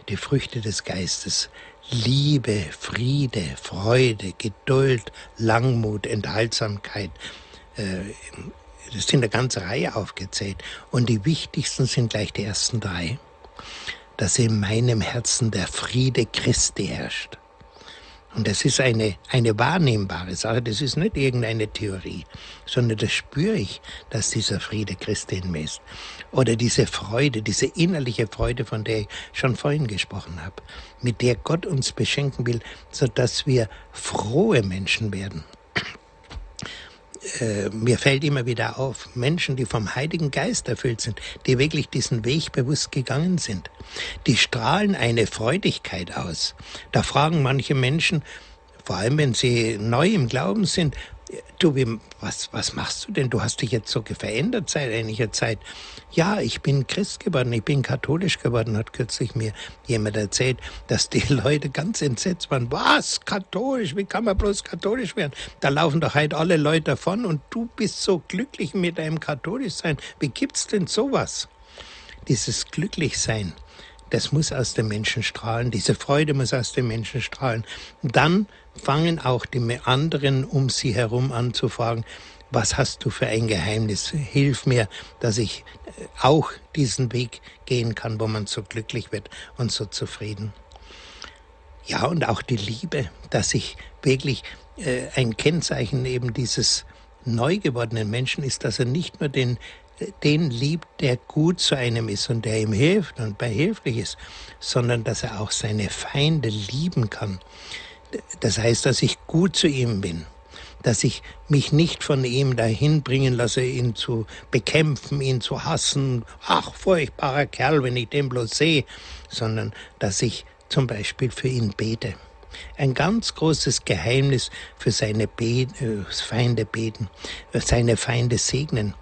die Früchte des Geistes, Liebe, Friede, Freude, Geduld, Langmut, Enthaltsamkeit, äh, das sind eine ganze Reihe aufgezählt. Und die wichtigsten sind gleich die ersten drei. Dass in meinem Herzen der Friede Christi herrscht. Und das ist eine, eine wahrnehmbare Sache, das ist nicht irgendeine Theorie, sondern das spüre ich, dass dieser Friede Christi in mir ist. Oder diese Freude, diese innerliche Freude, von der ich schon vorhin gesprochen habe, mit der Gott uns beschenken will, sodass wir frohe Menschen werden äh, mir fällt immer wieder auf, Menschen, die vom Heiligen Geist erfüllt sind, die wirklich diesen Weg bewusst gegangen sind, die strahlen eine Freudigkeit aus. Da fragen manche Menschen, vor allem wenn sie neu im Glauben sind, du, was, was machst du denn? Du hast dich jetzt so verändert seit einiger Zeit. Ja, ich bin Christ geworden, ich bin katholisch geworden, hat kürzlich mir jemand erzählt, dass die Leute ganz entsetzt waren. Was? Katholisch? Wie kann man bloß katholisch werden? Da laufen doch halt alle Leute davon und du bist so glücklich mit deinem Katholischsein. Wie gibt's denn sowas? Dieses Glücklichsein, das muss aus dem Menschen strahlen, diese Freude muss aus dem Menschen strahlen. Dann fangen auch die anderen um sie herum an zu fragen, was hast du für ein Geheimnis? Hilf mir, dass ich äh, auch diesen Weg gehen kann, wo man so glücklich wird und so zufrieden. Ja, und auch die Liebe, dass ich wirklich äh, ein Kennzeichen eben dieses neu gewordenen Menschen ist, dass er nicht nur den den liebt, der gut zu einem ist und der ihm hilft und behilflich ist, sondern dass er auch seine Feinde lieben kann. Das heißt, dass ich gut zu ihm bin, dass ich mich nicht von ihm dahin bringen lasse, ihn zu bekämpfen, ihn zu hassen. Ach, furchtbarer Kerl, wenn ich den bloß sehe, sondern dass ich zum Beispiel für ihn bete. Ein ganz großes Geheimnis für seine Be äh, Feinde beten, seine Feinde segnen.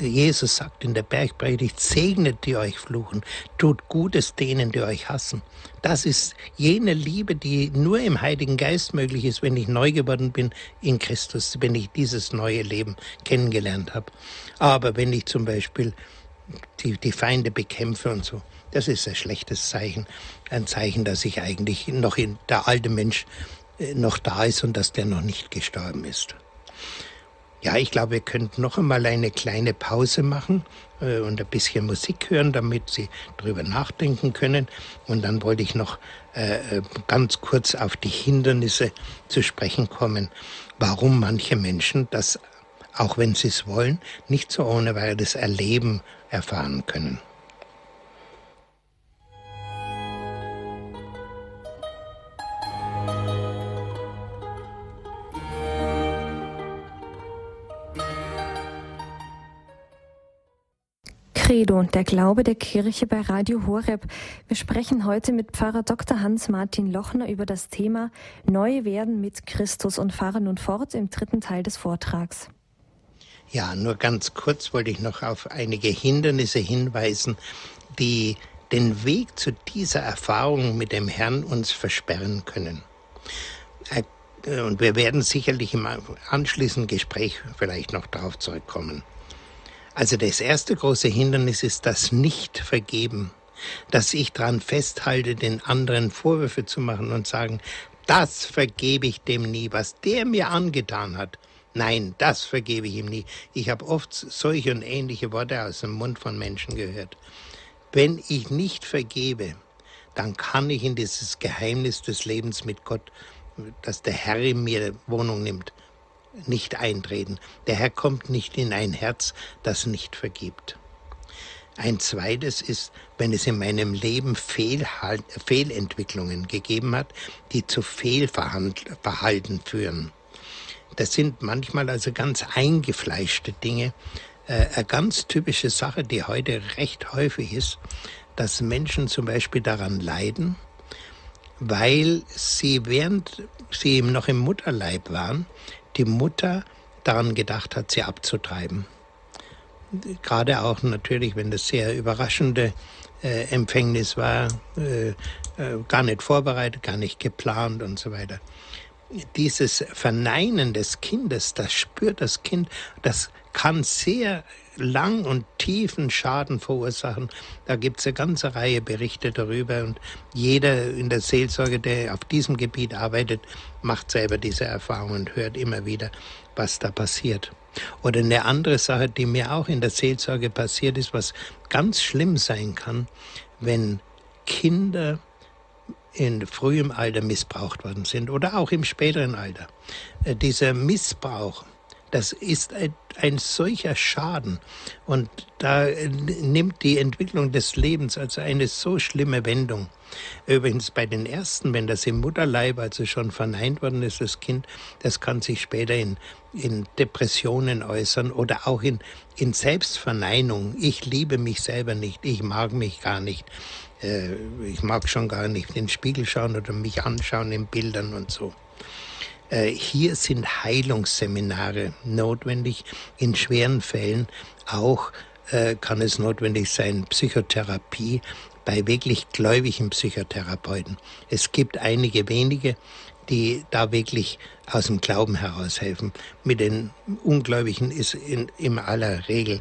Jesus sagt in der Bergpredigt, segnet die euch fluchen, tut Gutes denen, die euch hassen. Das ist jene Liebe, die nur im Heiligen Geist möglich ist, wenn ich neu geworden bin in Christus, wenn ich dieses neue Leben kennengelernt habe. Aber wenn ich zum Beispiel die, die Feinde bekämpfe und so, das ist ein schlechtes Zeichen. Ein Zeichen, dass ich eigentlich noch in, der alte Mensch äh, noch da ist und dass der noch nicht gestorben ist. Ja, ich glaube, wir könnten noch einmal eine kleine Pause machen äh, und ein bisschen Musik hören, damit Sie darüber nachdenken können. Und dann wollte ich noch äh, äh, ganz kurz auf die Hindernisse zu sprechen kommen, warum manche Menschen das, auch wenn sie es wollen, nicht so ohne weiteres erleben, erfahren können. Credo, der Glaube der Kirche bei Radio Horeb. Wir sprechen heute mit Pfarrer Dr. Hans-Martin Lochner über das Thema Neu werden mit Christus und fahren nun fort im dritten Teil des Vortrags. Ja, nur ganz kurz wollte ich noch auf einige Hindernisse hinweisen, die den Weg zu dieser Erfahrung mit dem Herrn uns versperren können. Äh, und wir werden sicherlich im anschließenden Gespräch vielleicht noch darauf zurückkommen. Also das erste große Hindernis ist das Nicht-Vergeben, dass ich daran festhalte, den anderen Vorwürfe zu machen und sagen, das vergebe ich dem nie, was der mir angetan hat. Nein, das vergebe ich ihm nie. Ich habe oft solche und ähnliche Worte aus dem Mund von Menschen gehört. Wenn ich nicht vergebe, dann kann ich in dieses Geheimnis des Lebens mit Gott, dass der Herr in mir Wohnung nimmt, nicht eintreten. Der Herr kommt nicht in ein Herz, das nicht vergibt. Ein zweites ist, wenn es in meinem Leben Fehlentwicklungen gegeben hat, die zu Fehlverhalten führen. Das sind manchmal also ganz eingefleischte Dinge. Äh, eine ganz typische Sache, die heute recht häufig ist, dass Menschen zum Beispiel daran leiden, weil sie während sie noch im Mutterleib waren, die Mutter daran gedacht hat, sie abzutreiben gerade auch natürlich, wenn das sehr überraschende äh, Empfängnis war, äh, äh, gar nicht vorbereitet, gar nicht geplant und so weiter. Dieses Verneinen des Kindes, das spürt das Kind, das kann sehr lang und tiefen Schaden verursachen. Da gibt es eine ganze Reihe Berichte darüber und jeder in der Seelsorge, der auf diesem Gebiet arbeitet, macht selber diese Erfahrung und hört immer wieder, was da passiert. Oder eine andere Sache, die mir auch in der Seelsorge passiert ist, was ganz schlimm sein kann, wenn Kinder in frühem Alter missbraucht worden sind oder auch im späteren Alter. Äh, dieser Missbrauch, das ist ein, ein, solcher Schaden und da nimmt die Entwicklung des Lebens also eine so schlimme Wendung. Übrigens bei den ersten, wenn das im Mutterleib also schon verneint worden ist, das Kind, das kann sich später in, in Depressionen äußern oder auch in, in Selbstverneinung. Ich liebe mich selber nicht, ich mag mich gar nicht. Äh, ich mag schon gar nicht in den Spiegel schauen oder mich anschauen in Bildern und so. Äh, hier sind Heilungsseminare notwendig. In schweren Fällen auch äh, kann es notwendig sein, Psychotherapie bei wirklich gläubigen Psychotherapeuten. Es gibt einige wenige, die da wirklich aus dem Glauben heraushelfen. Mit den Ungläubigen ist in, in aller Regel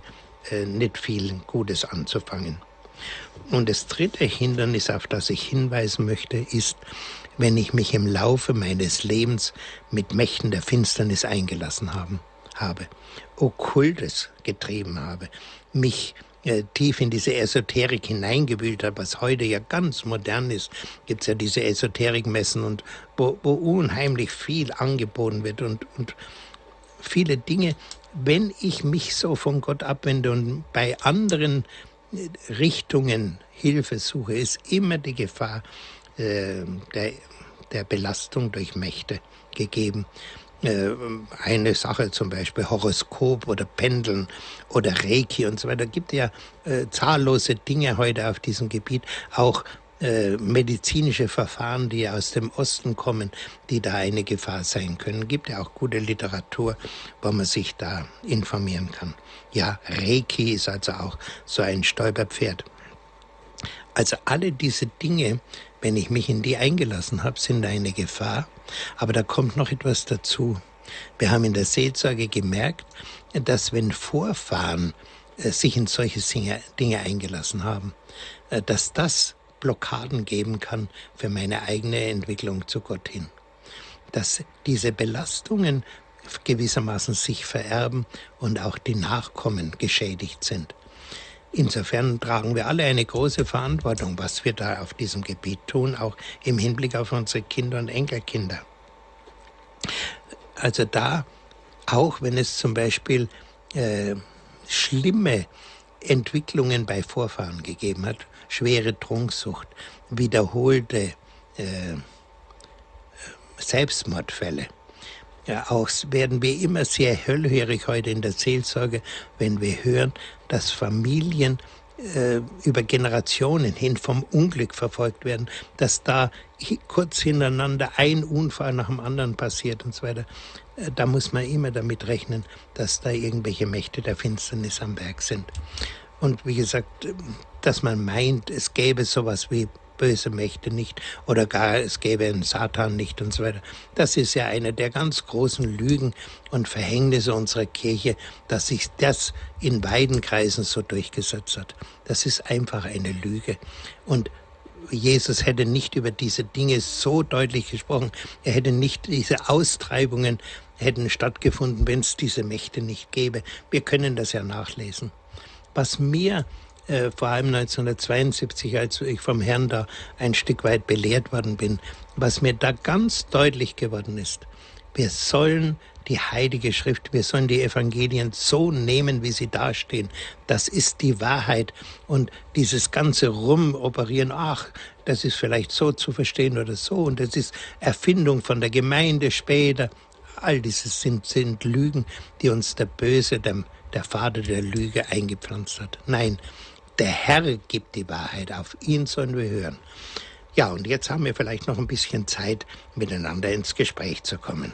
äh, nicht viel Gutes anzufangen. Und das dritte Hindernis, auf das ich hinweisen möchte, ist, wenn ich mich im Laufe meines Lebens mit Mächten der Finsternis eingelassen haben, habe, Okkultes getrieben habe, mich äh, tief in diese Esoterik hineingewühlt habe, was heute ja ganz modern ist, gibt es ja diese Esoterikmessen und wo, wo unheimlich viel angeboten wird und, und viele Dinge. Wenn ich mich so von Gott abwende und bei anderen äh, Richtungen Hilfe suche, ist immer die Gefahr, der, der Belastung durch Mächte gegeben. Äh, eine Sache zum Beispiel Horoskop oder Pendeln oder Reiki und so weiter. Es gibt ja äh, zahllose Dinge heute auf diesem Gebiet, auch äh, medizinische Verfahren, die aus dem Osten kommen, die da eine Gefahr sein können. Es gibt ja auch gute Literatur, wo man sich da informieren kann. Ja, Reiki ist also auch so ein Stolperpferd. Also alle diese Dinge wenn ich mich in die eingelassen habe, sind eine Gefahr. Aber da kommt noch etwas dazu. Wir haben in der Seelsorge gemerkt, dass wenn Vorfahren äh, sich in solche Dinge eingelassen haben, äh, dass das Blockaden geben kann für meine eigene Entwicklung zu Gott hin. Dass diese Belastungen gewissermaßen sich vererben und auch die Nachkommen geschädigt sind. Insofern tragen wir alle eine große Verantwortung, was wir da auf diesem Gebiet tun, auch im Hinblick auf unsere Kinder und Enkelkinder. Also da, auch wenn es zum Beispiel äh, schlimme Entwicklungen bei Vorfahren gegeben hat, schwere Trunksucht, wiederholte äh, Selbstmordfälle, ja, auch werden wir immer sehr hellhörig heute in der Seelsorge, wenn wir hören, dass Familien äh, über Generationen hin vom Unglück verfolgt werden, dass da kurz hintereinander ein Unfall nach dem anderen passiert und so weiter. Äh, da muss man immer damit rechnen, dass da irgendwelche Mächte der Finsternis am Werk sind. Und wie gesagt, dass man meint, es gäbe sowas wie böse Mächte nicht oder gar es gäbe einen Satan nicht und so weiter. Das ist ja eine der ganz großen Lügen und Verhängnisse unserer Kirche, dass sich das in beiden Kreisen so durchgesetzt hat. Das ist einfach eine Lüge. Und Jesus hätte nicht über diese Dinge so deutlich gesprochen. Er hätte nicht diese Austreibungen hätten stattgefunden, wenn es diese Mächte nicht gäbe. Wir können das ja nachlesen. Was mir äh, vor allem 1972, als ich vom Herrn da ein Stück weit belehrt worden bin, was mir da ganz deutlich geworden ist. Wir sollen die Heilige Schrift, wir sollen die Evangelien so nehmen, wie sie dastehen. Das ist die Wahrheit. Und dieses ganze Rumoperieren, ach, das ist vielleicht so zu verstehen oder so, und das ist Erfindung von der Gemeinde später. All dieses sind, sind Lügen, die uns der Böse, der, der Vater der Lüge eingepflanzt hat. Nein, der Herr gibt die Wahrheit, auf ihn sollen wir hören. Ja, und jetzt haben wir vielleicht noch ein bisschen Zeit, miteinander ins Gespräch zu kommen.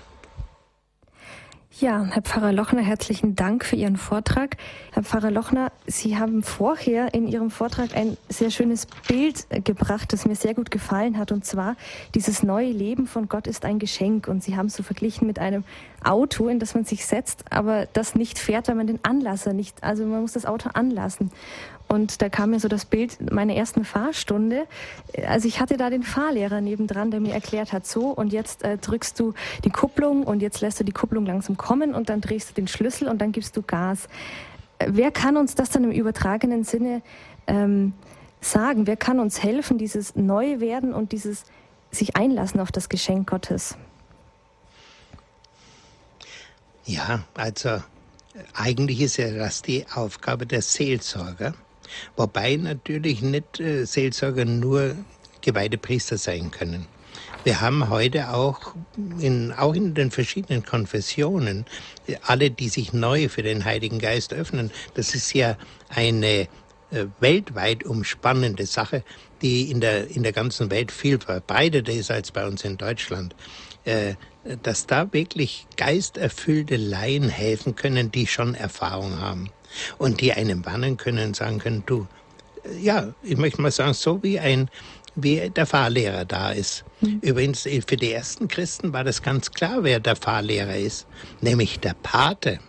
Ja, Herr Pfarrer Lochner, herzlichen Dank für Ihren Vortrag. Herr Pfarrer Lochner, Sie haben vorher in Ihrem Vortrag ein sehr schönes Bild gebracht, das mir sehr gut gefallen hat. Und zwar, dieses neue Leben von Gott ist ein Geschenk. Und Sie haben es so verglichen mit einem Auto, in das man sich setzt, aber das nicht fährt, weil man den Anlasser nicht, also man muss das Auto anlassen. Und da kam mir so das Bild meiner ersten Fahrstunde. Also ich hatte da den Fahrlehrer nebendran, der mir erklärt hat, so und jetzt äh, drückst du die Kupplung und jetzt lässt du die Kupplung langsam kommen und dann drehst du den Schlüssel und dann gibst du Gas. Äh, wer kann uns das dann im übertragenen Sinne ähm, sagen? Wer kann uns helfen, dieses Neuwerden und dieses sich einlassen auf das Geschenk Gottes? Ja, also eigentlich ist ja das die Aufgabe der Seelsorger. Wobei natürlich nicht äh, Seelsorger nur geweihte Priester sein können. Wir haben heute auch in, auch in den verschiedenen Konfessionen alle, die sich neu für den Heiligen Geist öffnen. Das ist ja eine äh, weltweit umspannende Sache, die in der, in der ganzen Welt viel verbreiteter ist als bei uns in Deutschland. Äh, dass da wirklich geisterfüllte Laien helfen können, die schon Erfahrung haben und die einem warnen können und sagen können, du, ja, ich möchte mal sagen, so wie ein wie der Fahrlehrer da ist. Mhm. Übrigens, für die ersten Christen war das ganz klar, wer der Fahrlehrer ist, nämlich der Pate.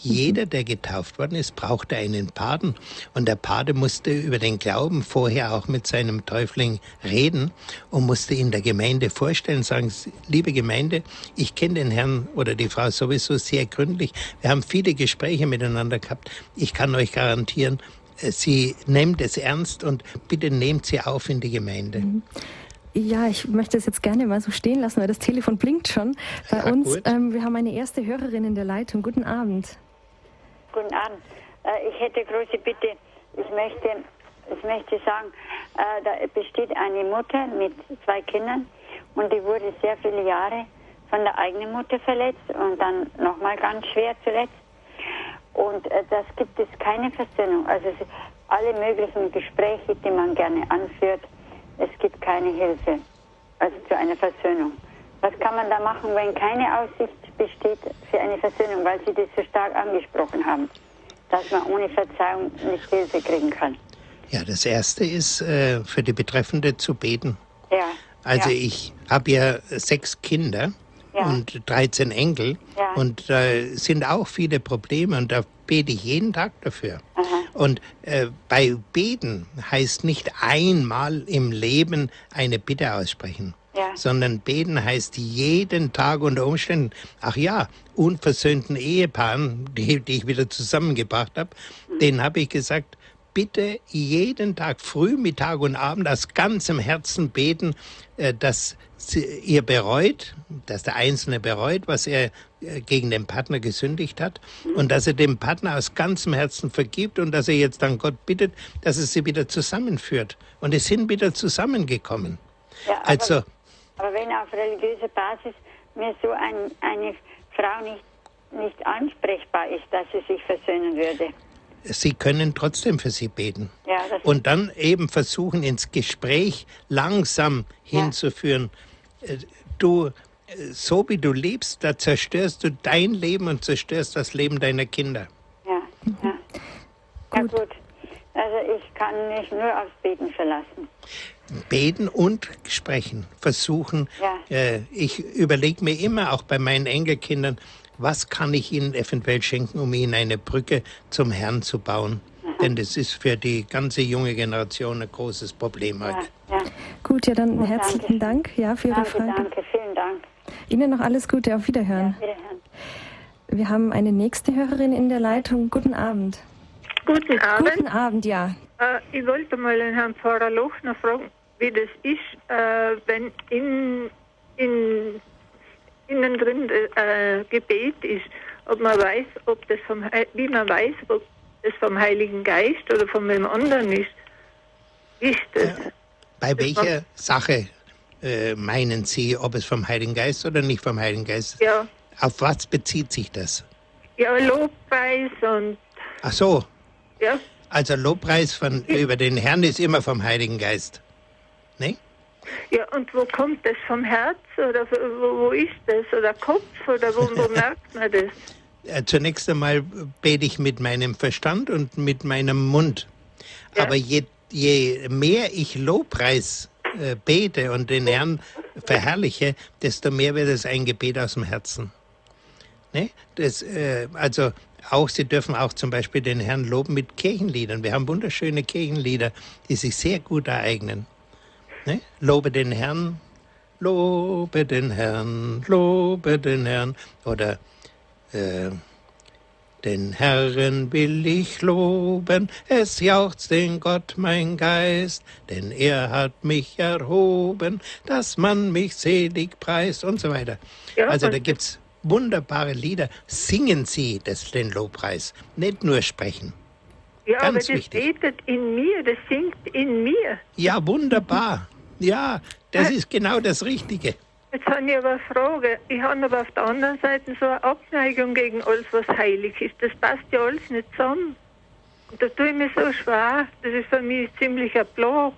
Jeder, der getauft worden ist, brauchte einen Paten. Und der Pate musste über den Glauben vorher auch mit seinem Täufling reden und musste ihn der Gemeinde vorstellen, sagen, liebe Gemeinde, ich kenne den Herrn oder die Frau sowieso sehr gründlich. Wir haben viele Gespräche miteinander gehabt. Ich kann euch garantieren, äh, Sie nimmt es ernst und bitte nehmt sie auf in die Gemeinde. Mhm. Ja, ich möchte es jetzt gerne mal so stehen lassen, weil das Telefon blinkt schon bei ja, uns. Ähm, wir haben eine erste Hörerin in der Leitung. Guten Abend. Guten Abend. Äh, ich hätte große Bitte. Ich möchte, ich möchte sagen, äh, da besteht eine Mutter mit zwei Kindern und die wurde sehr viele Jahre von der eigenen Mutter verletzt und dann nochmal ganz schwer zuletzt. Und äh, das gibt es keine Versöhnung. Also alle möglichen Gespräche, die man gerne anführt, es gibt keine Hilfe, also zu einer Versöhnung. Was kann man da machen, wenn keine Aussicht besteht für eine Versöhnung, weil Sie das so stark angesprochen haben, dass man ohne Verzeihung nicht Hilfe kriegen kann? Ja, das Erste ist, äh, für die Betreffende zu beten. Ja. Also ja. ich habe ja sechs Kinder ja. und 13 Enkel ja. und da äh, sind auch viele Probleme und da bete ich jeden Tag dafür. Aha. Und äh, bei Beten heißt nicht einmal im Leben eine Bitte aussprechen. Ja. sondern beten heißt jeden Tag unter Umständen, ach ja, unversöhnten Ehepaaren, die, die ich wieder zusammengebracht habe, mhm. denen habe ich gesagt, bitte jeden Tag, früh, Mittag und Abend aus ganzem Herzen beten, äh, dass ihr bereut, dass der Einzelne bereut, was er äh, gegen den Partner gesündigt hat und dass er dem Partner aus ganzem Herzen vergibt und dass er jetzt dann Gott bittet, dass er sie wieder zusammenführt. Und es sind wieder zusammengekommen. Ja, aber, also, aber wenn auf religiöser Basis mir so ein, eine Frau nicht, nicht ansprechbar ist, dass sie sich versöhnen würde. Sie können trotzdem für sie beten. Ja, und dann eben versuchen, ins Gespräch langsam hinzuführen. Ja. Äh, du, so wie du lebst, da zerstörst du dein Leben und zerstörst das Leben deiner Kinder. Ja, ja. Ja gut. Also ich kann mich nur aufs Beten verlassen. Beten und sprechen, versuchen. Ja. Äh, ich überlege mir immer, auch bei meinen Enkelkindern, was kann ich ihnen eventuell schenken, um ihnen eine Brücke zum Herrn zu bauen. Mhm. Denn das ist für die ganze junge Generation ein großes Problem heute. Ja, ja. Gut, ja dann herzlichen Dank ja, für Ihre danke, Frage. Danke, vielen Dank. Ihnen noch alles Gute, auf Wiederhören. Ja, Wiederhören. Wir haben eine nächste Hörerin in der Leitung. Guten Abend. Guten Abend. Guten Abend, ja. Äh, ich wollte mal den Herrn Pfarrer Lochner fragen, wie das ist, äh, wenn in, in, innen drin äh, Gebet ist, ob man weiß, ob das vom, wie man weiß, ob das vom Heiligen Geist oder von wem anderen ist. Ist das? Ja. Bei welcher Sache äh, meinen Sie, ob es vom Heiligen Geist oder nicht vom Heiligen Geist ist? Ja. Auf was bezieht sich das? Ja, Lobpreis und. Ach so. Ja. Also Lobpreis von, über den Herrn ist immer vom Heiligen Geist. Ja, und wo kommt das? Vom Herz oder wo, wo ist das? Oder Kopf oder wo, wo merkt man das? Äh, zunächst einmal bete ich mit meinem Verstand und mit meinem Mund. Ja. Aber je, je mehr ich Lobpreis äh, bete und den Herrn verherrliche, desto mehr wird es ein Gebet aus dem Herzen. Ne? Das, äh, also auch, Sie dürfen auch zum Beispiel den Herrn loben mit Kirchenliedern. Wir haben wunderschöne Kirchenlieder, die sich sehr gut ereignen. Ne? Lobe den Herrn, lobe den Herrn, lobe den Herrn. Oder äh, den Herrn will ich loben, es jauchzt den Gott mein Geist, denn er hat mich erhoben, dass man mich selig preist und so weiter. Ja, also da gibt's wunderbare Lieder. Singen Sie das, den Lobpreis, nicht nur sprechen. Ja, Ganz aber das wichtig. betet in mir, das singt in mir. Ja, wunderbar. Ja, das ist genau das Richtige. Jetzt habe ich aber eine Frage. Ich habe aber auf der anderen Seite so eine Abneigung gegen alles, was heilig ist. Das passt ja alles nicht zusammen. Und da tue ich mir so schwer. Das ist für mich ziemlich ein Block.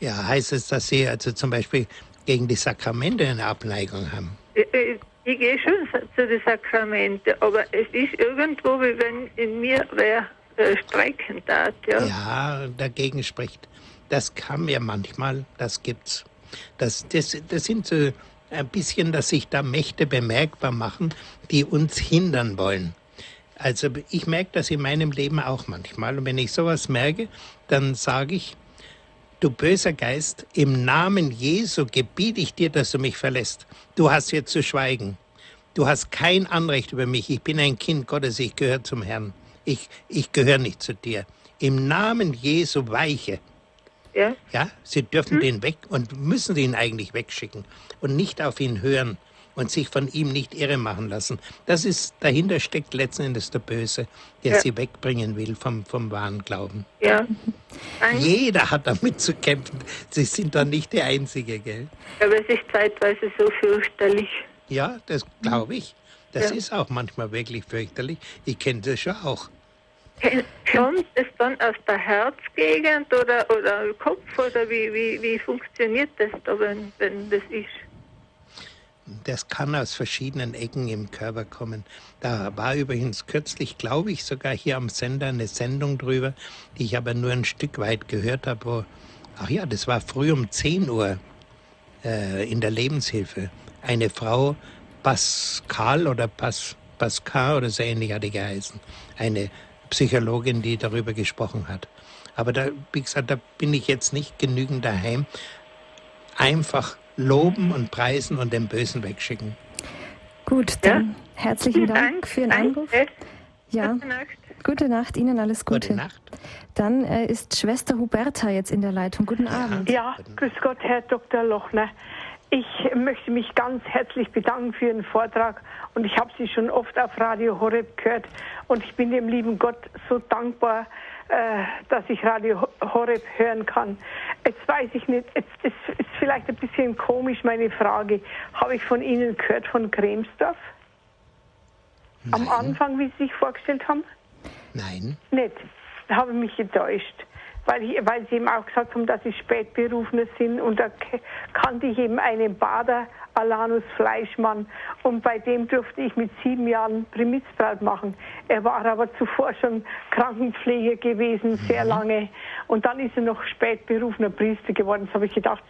Ja, heißt es, dass Sie also zum Beispiel gegen die Sakramente eine Abneigung haben? Ich, ich, ich gehe schon zu den Sakramenten, aber es ist irgendwo, wie wenn in mir wer äh, strecken tat. Ja. ja, dagegen spricht. Das kann mir manchmal, das gibt's. Das, das, das sind so ein bisschen, dass sich da Mächte bemerkbar machen, die uns hindern wollen. Also ich merke das in meinem Leben auch manchmal. Und wenn ich sowas merke, dann sage ich, du böser Geist, im Namen Jesu gebiete ich dir, dass du mich verlässt. Du hast jetzt zu schweigen. Du hast kein Anrecht über mich. Ich bin ein Kind Gottes, ich gehöre zum Herrn. Ich, ich gehöre nicht zu dir. Im Namen Jesu weiche. Ja. Ja, sie dürfen hm? den weg und müssen ihn eigentlich wegschicken und nicht auf ihn hören und sich von ihm nicht irre machen lassen. Das ist, dahinter steckt letzten Endes der Böse, der ja. sie wegbringen will vom, vom wahren Glauben. Ja. Jeder hat damit zu kämpfen. Sie sind da nicht die Einzige, gell? Aber es ist zeitweise so fürchterlich. Ja, das glaube ich. Das ja. ist auch manchmal wirklich fürchterlich. Ich kenne das schon auch. Kommt es dann aus der Herzgegend oder, oder Kopf oder wie, wie, wie funktioniert das da, wenn, wenn das ist? Das kann aus verschiedenen Ecken im Körper kommen. Da war übrigens kürzlich, glaube ich, sogar hier am Sender eine Sendung drüber, die ich aber nur ein Stück weit gehört habe, wo, ach ja, das war früh um 10 Uhr äh, in der Lebenshilfe. Eine Frau, Pascal oder Pas, Pascal oder so ähnlich hatte geheißen, eine Psychologin, die darüber gesprochen hat. Aber da, wie gesagt, da bin ich jetzt nicht genügend daheim. Einfach loben und preisen und den Bösen wegschicken. Gut, dann ja. herzlichen Dank für Ihren Anruf. Ja. Gute Nacht. Gute Nacht, Ihnen alles Gute. Gute Nacht. Dann äh, ist Schwester Huberta jetzt in der Leitung. Guten Abend. Ja, grüß Gott, Herr Dr. Lochner. Ich möchte mich ganz herzlich bedanken für Ihren Vortrag und ich habe Sie schon oft auf Radio Horeb gehört und ich bin dem lieben Gott so dankbar, äh, dass ich Radio Horeb hören kann. Jetzt weiß ich nicht, jetzt ist, vielleicht ein bisschen komisch meine Frage. Habe ich von Ihnen gehört von Kremsdorf? Am Anfang, wie Sie sich vorgestellt haben? Nein. Nicht. Da habe ich mich getäuscht weil, ich, weil sie eben auch gesagt haben, dass sie Spätberufene sind. Und da kannte ich eben einen Bader, Alanus Fleischmann. Und bei dem durfte ich mit sieben Jahren Primizbraut machen. Er war aber zuvor schon Krankenpfleger gewesen, sehr mhm. lange. Und dann ist er noch spätberufener Priester geworden. Das habe ich gedacht,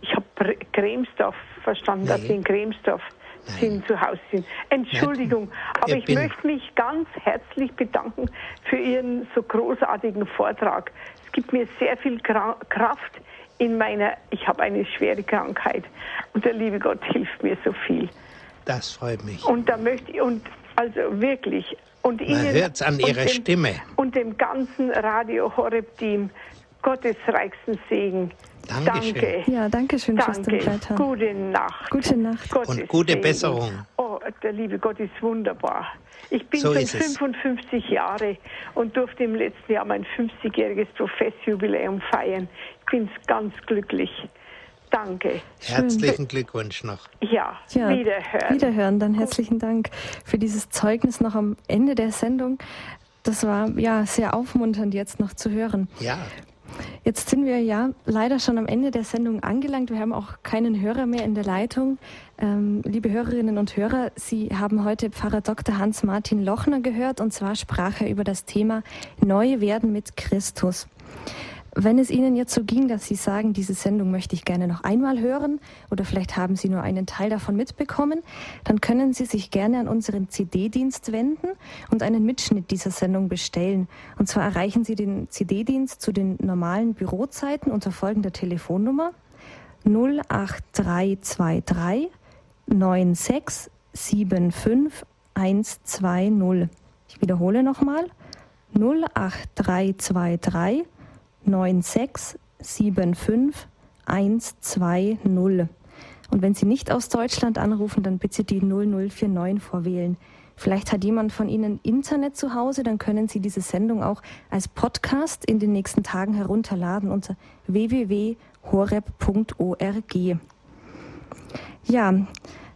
ich habe Kremsdorf verstanden, nee. dass sie in Kremsdorf sind, zu Hause sind. Entschuldigung, Nein. aber ich möchte mich ganz herzlich bedanken für Ihren so großartigen Vortrag gibt mir sehr viel Kraft in meiner, ich habe eine schwere Krankheit und der liebe Gott hilft mir so viel. Das freut mich. Und da möchte ich, und also wirklich, Und Man hört es an ihrer und dem, Stimme. Und dem ganzen Radio Horeb-Team Gottes reichsten Segen. Dankeschön. Danke. Ja, danke schön, Danke. Begleiter. Gute Nacht. Gute Nacht. Gottes Und gute Segen. Besserung. Oh, der liebe Gott ist wunderbar. Ich bin So schon ist es. 55 Jahre und durfte im letzten Jahr mein 50-jähriges Professjubiläum feiern. Ich bin ganz glücklich. Danke. Herzlichen Glückwunsch noch. Ja, Ja, wiederhören. Wiederhören. Dann herzlichen Dank für dieses Zeugnis noch am Ende der Sendung. Das war ja sehr aufmunternd jetzt noch zu hören. Ja, Jetzt sind wir ja leider schon am Ende der Sendung angelangt. Wir haben auch keinen Hörer mehr in der Leitung. Ähm, liebe Hörerinnen und Hörer, Sie haben heute Pfarrer Dr. Hans-Martin Lochner gehört und zwar sprach er über das Thema Neu werden mit Christus. Wenn es Ihnen jetzt so ging, dass Sie sagen, diese Sendung möchte ich gerne noch einmal hören oder vielleicht haben Sie nur einen Teil davon mitbekommen, dann können Sie sich gerne an unseren CD-Dienst wenden und einen Mitschnitt dieser Sendung bestellen. Und zwar erreichen Sie den CD-Dienst zu den normalen Bürozeiten unter folgender Telefonnummer 08323 9675 120. Ich wiederhole nochmal 08323 9675 120. Und wenn Sie nicht aus Deutschland anrufen, dann bitte die 0049 vorwählen. Vielleicht hat jemand von Ihnen Internet zu Hause, dann können Sie diese Sendung auch als Podcast in den nächsten Tagen herunterladen unter www.horeb.org. Ja,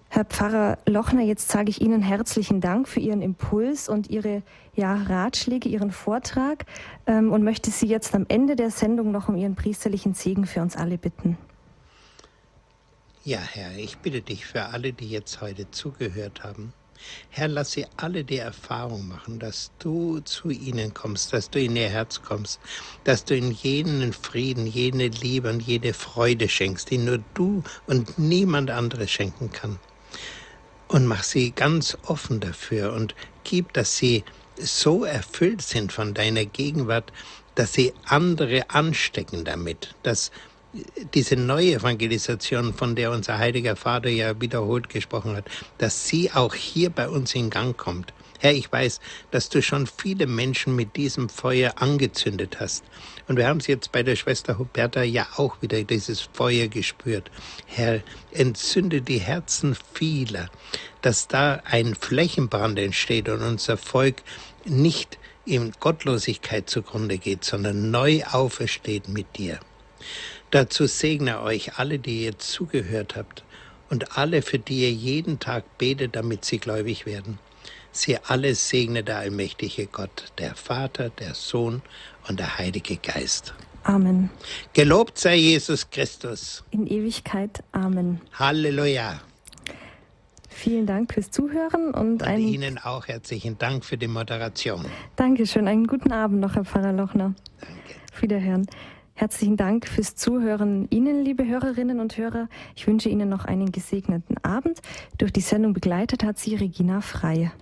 Herr Pfarrer Lochner, jetzt sage ich Ihnen herzlichen Dank für Ihren Impuls und Ihre ja, Ratschläge, Ihren Vortrag ähm, und möchte Sie jetzt am Ende der Sendung noch um Ihren priesterlichen Segen für uns alle bitten. ja, Herr, ich bitte dich für alle, die jetzt heute zugehört haben. Herr, lass sie alle die Erfahrung machen, dass du zu ihnen kommst, dass du in ihr Herz kommst, dass du ihnen jenen Frieden, jene Liebe und jede Freude schenkst, die nur du und niemand anderes schenken kann. Und mach sie ganz offen dafür und gib, dass sie so erfüllt sind von deiner Gegenwart, dass sie andere anstecken damit, dass diese neue Evangelisation, von der unser heiliger Vater ja wiederholt gesprochen hat, dass sie auch hier bei uns in Gang kommt. Herr, ich weiß, dass du schon viele Menschen mit diesem Feuer angezündet hast. Und wir haben es jetzt bei der Schwester Huberta ja auch wieder dieses Feuer gespürt. Herr, entzünde die Herzen vieler, dass da ein Flächenbrand entsteht und unser Volk nicht in Gottlosigkeit zugrunde geht, sondern neu aufersteht mit dir. Dazu segne euch alle, die ihr zugehört habt und alle, für die ihr jeden Tag betet, damit sie gläubig werden. Sie alle segne der allmächtige Gott, der Vater, der Sohn und der Heilige Geist. Amen. Gelobt sei Jesus Christus. In Ewigkeit. Amen. Halleluja. Vielen Dank fürs Zuhören und Und ein Ihnen auch herzlichen Dank für die Moderation. Dankeschön. Einen guten Abend noch, Herr Pfarrer Lochner. Danke. Auf Wiederhören. Herzlichen Dank fürs Zuhören Ihnen, liebe Hörerinnen und Hörer. Ich wünsche Ihnen noch einen gesegneten Abend. Durch die Sendung begleitet hat Sie Regina Frei.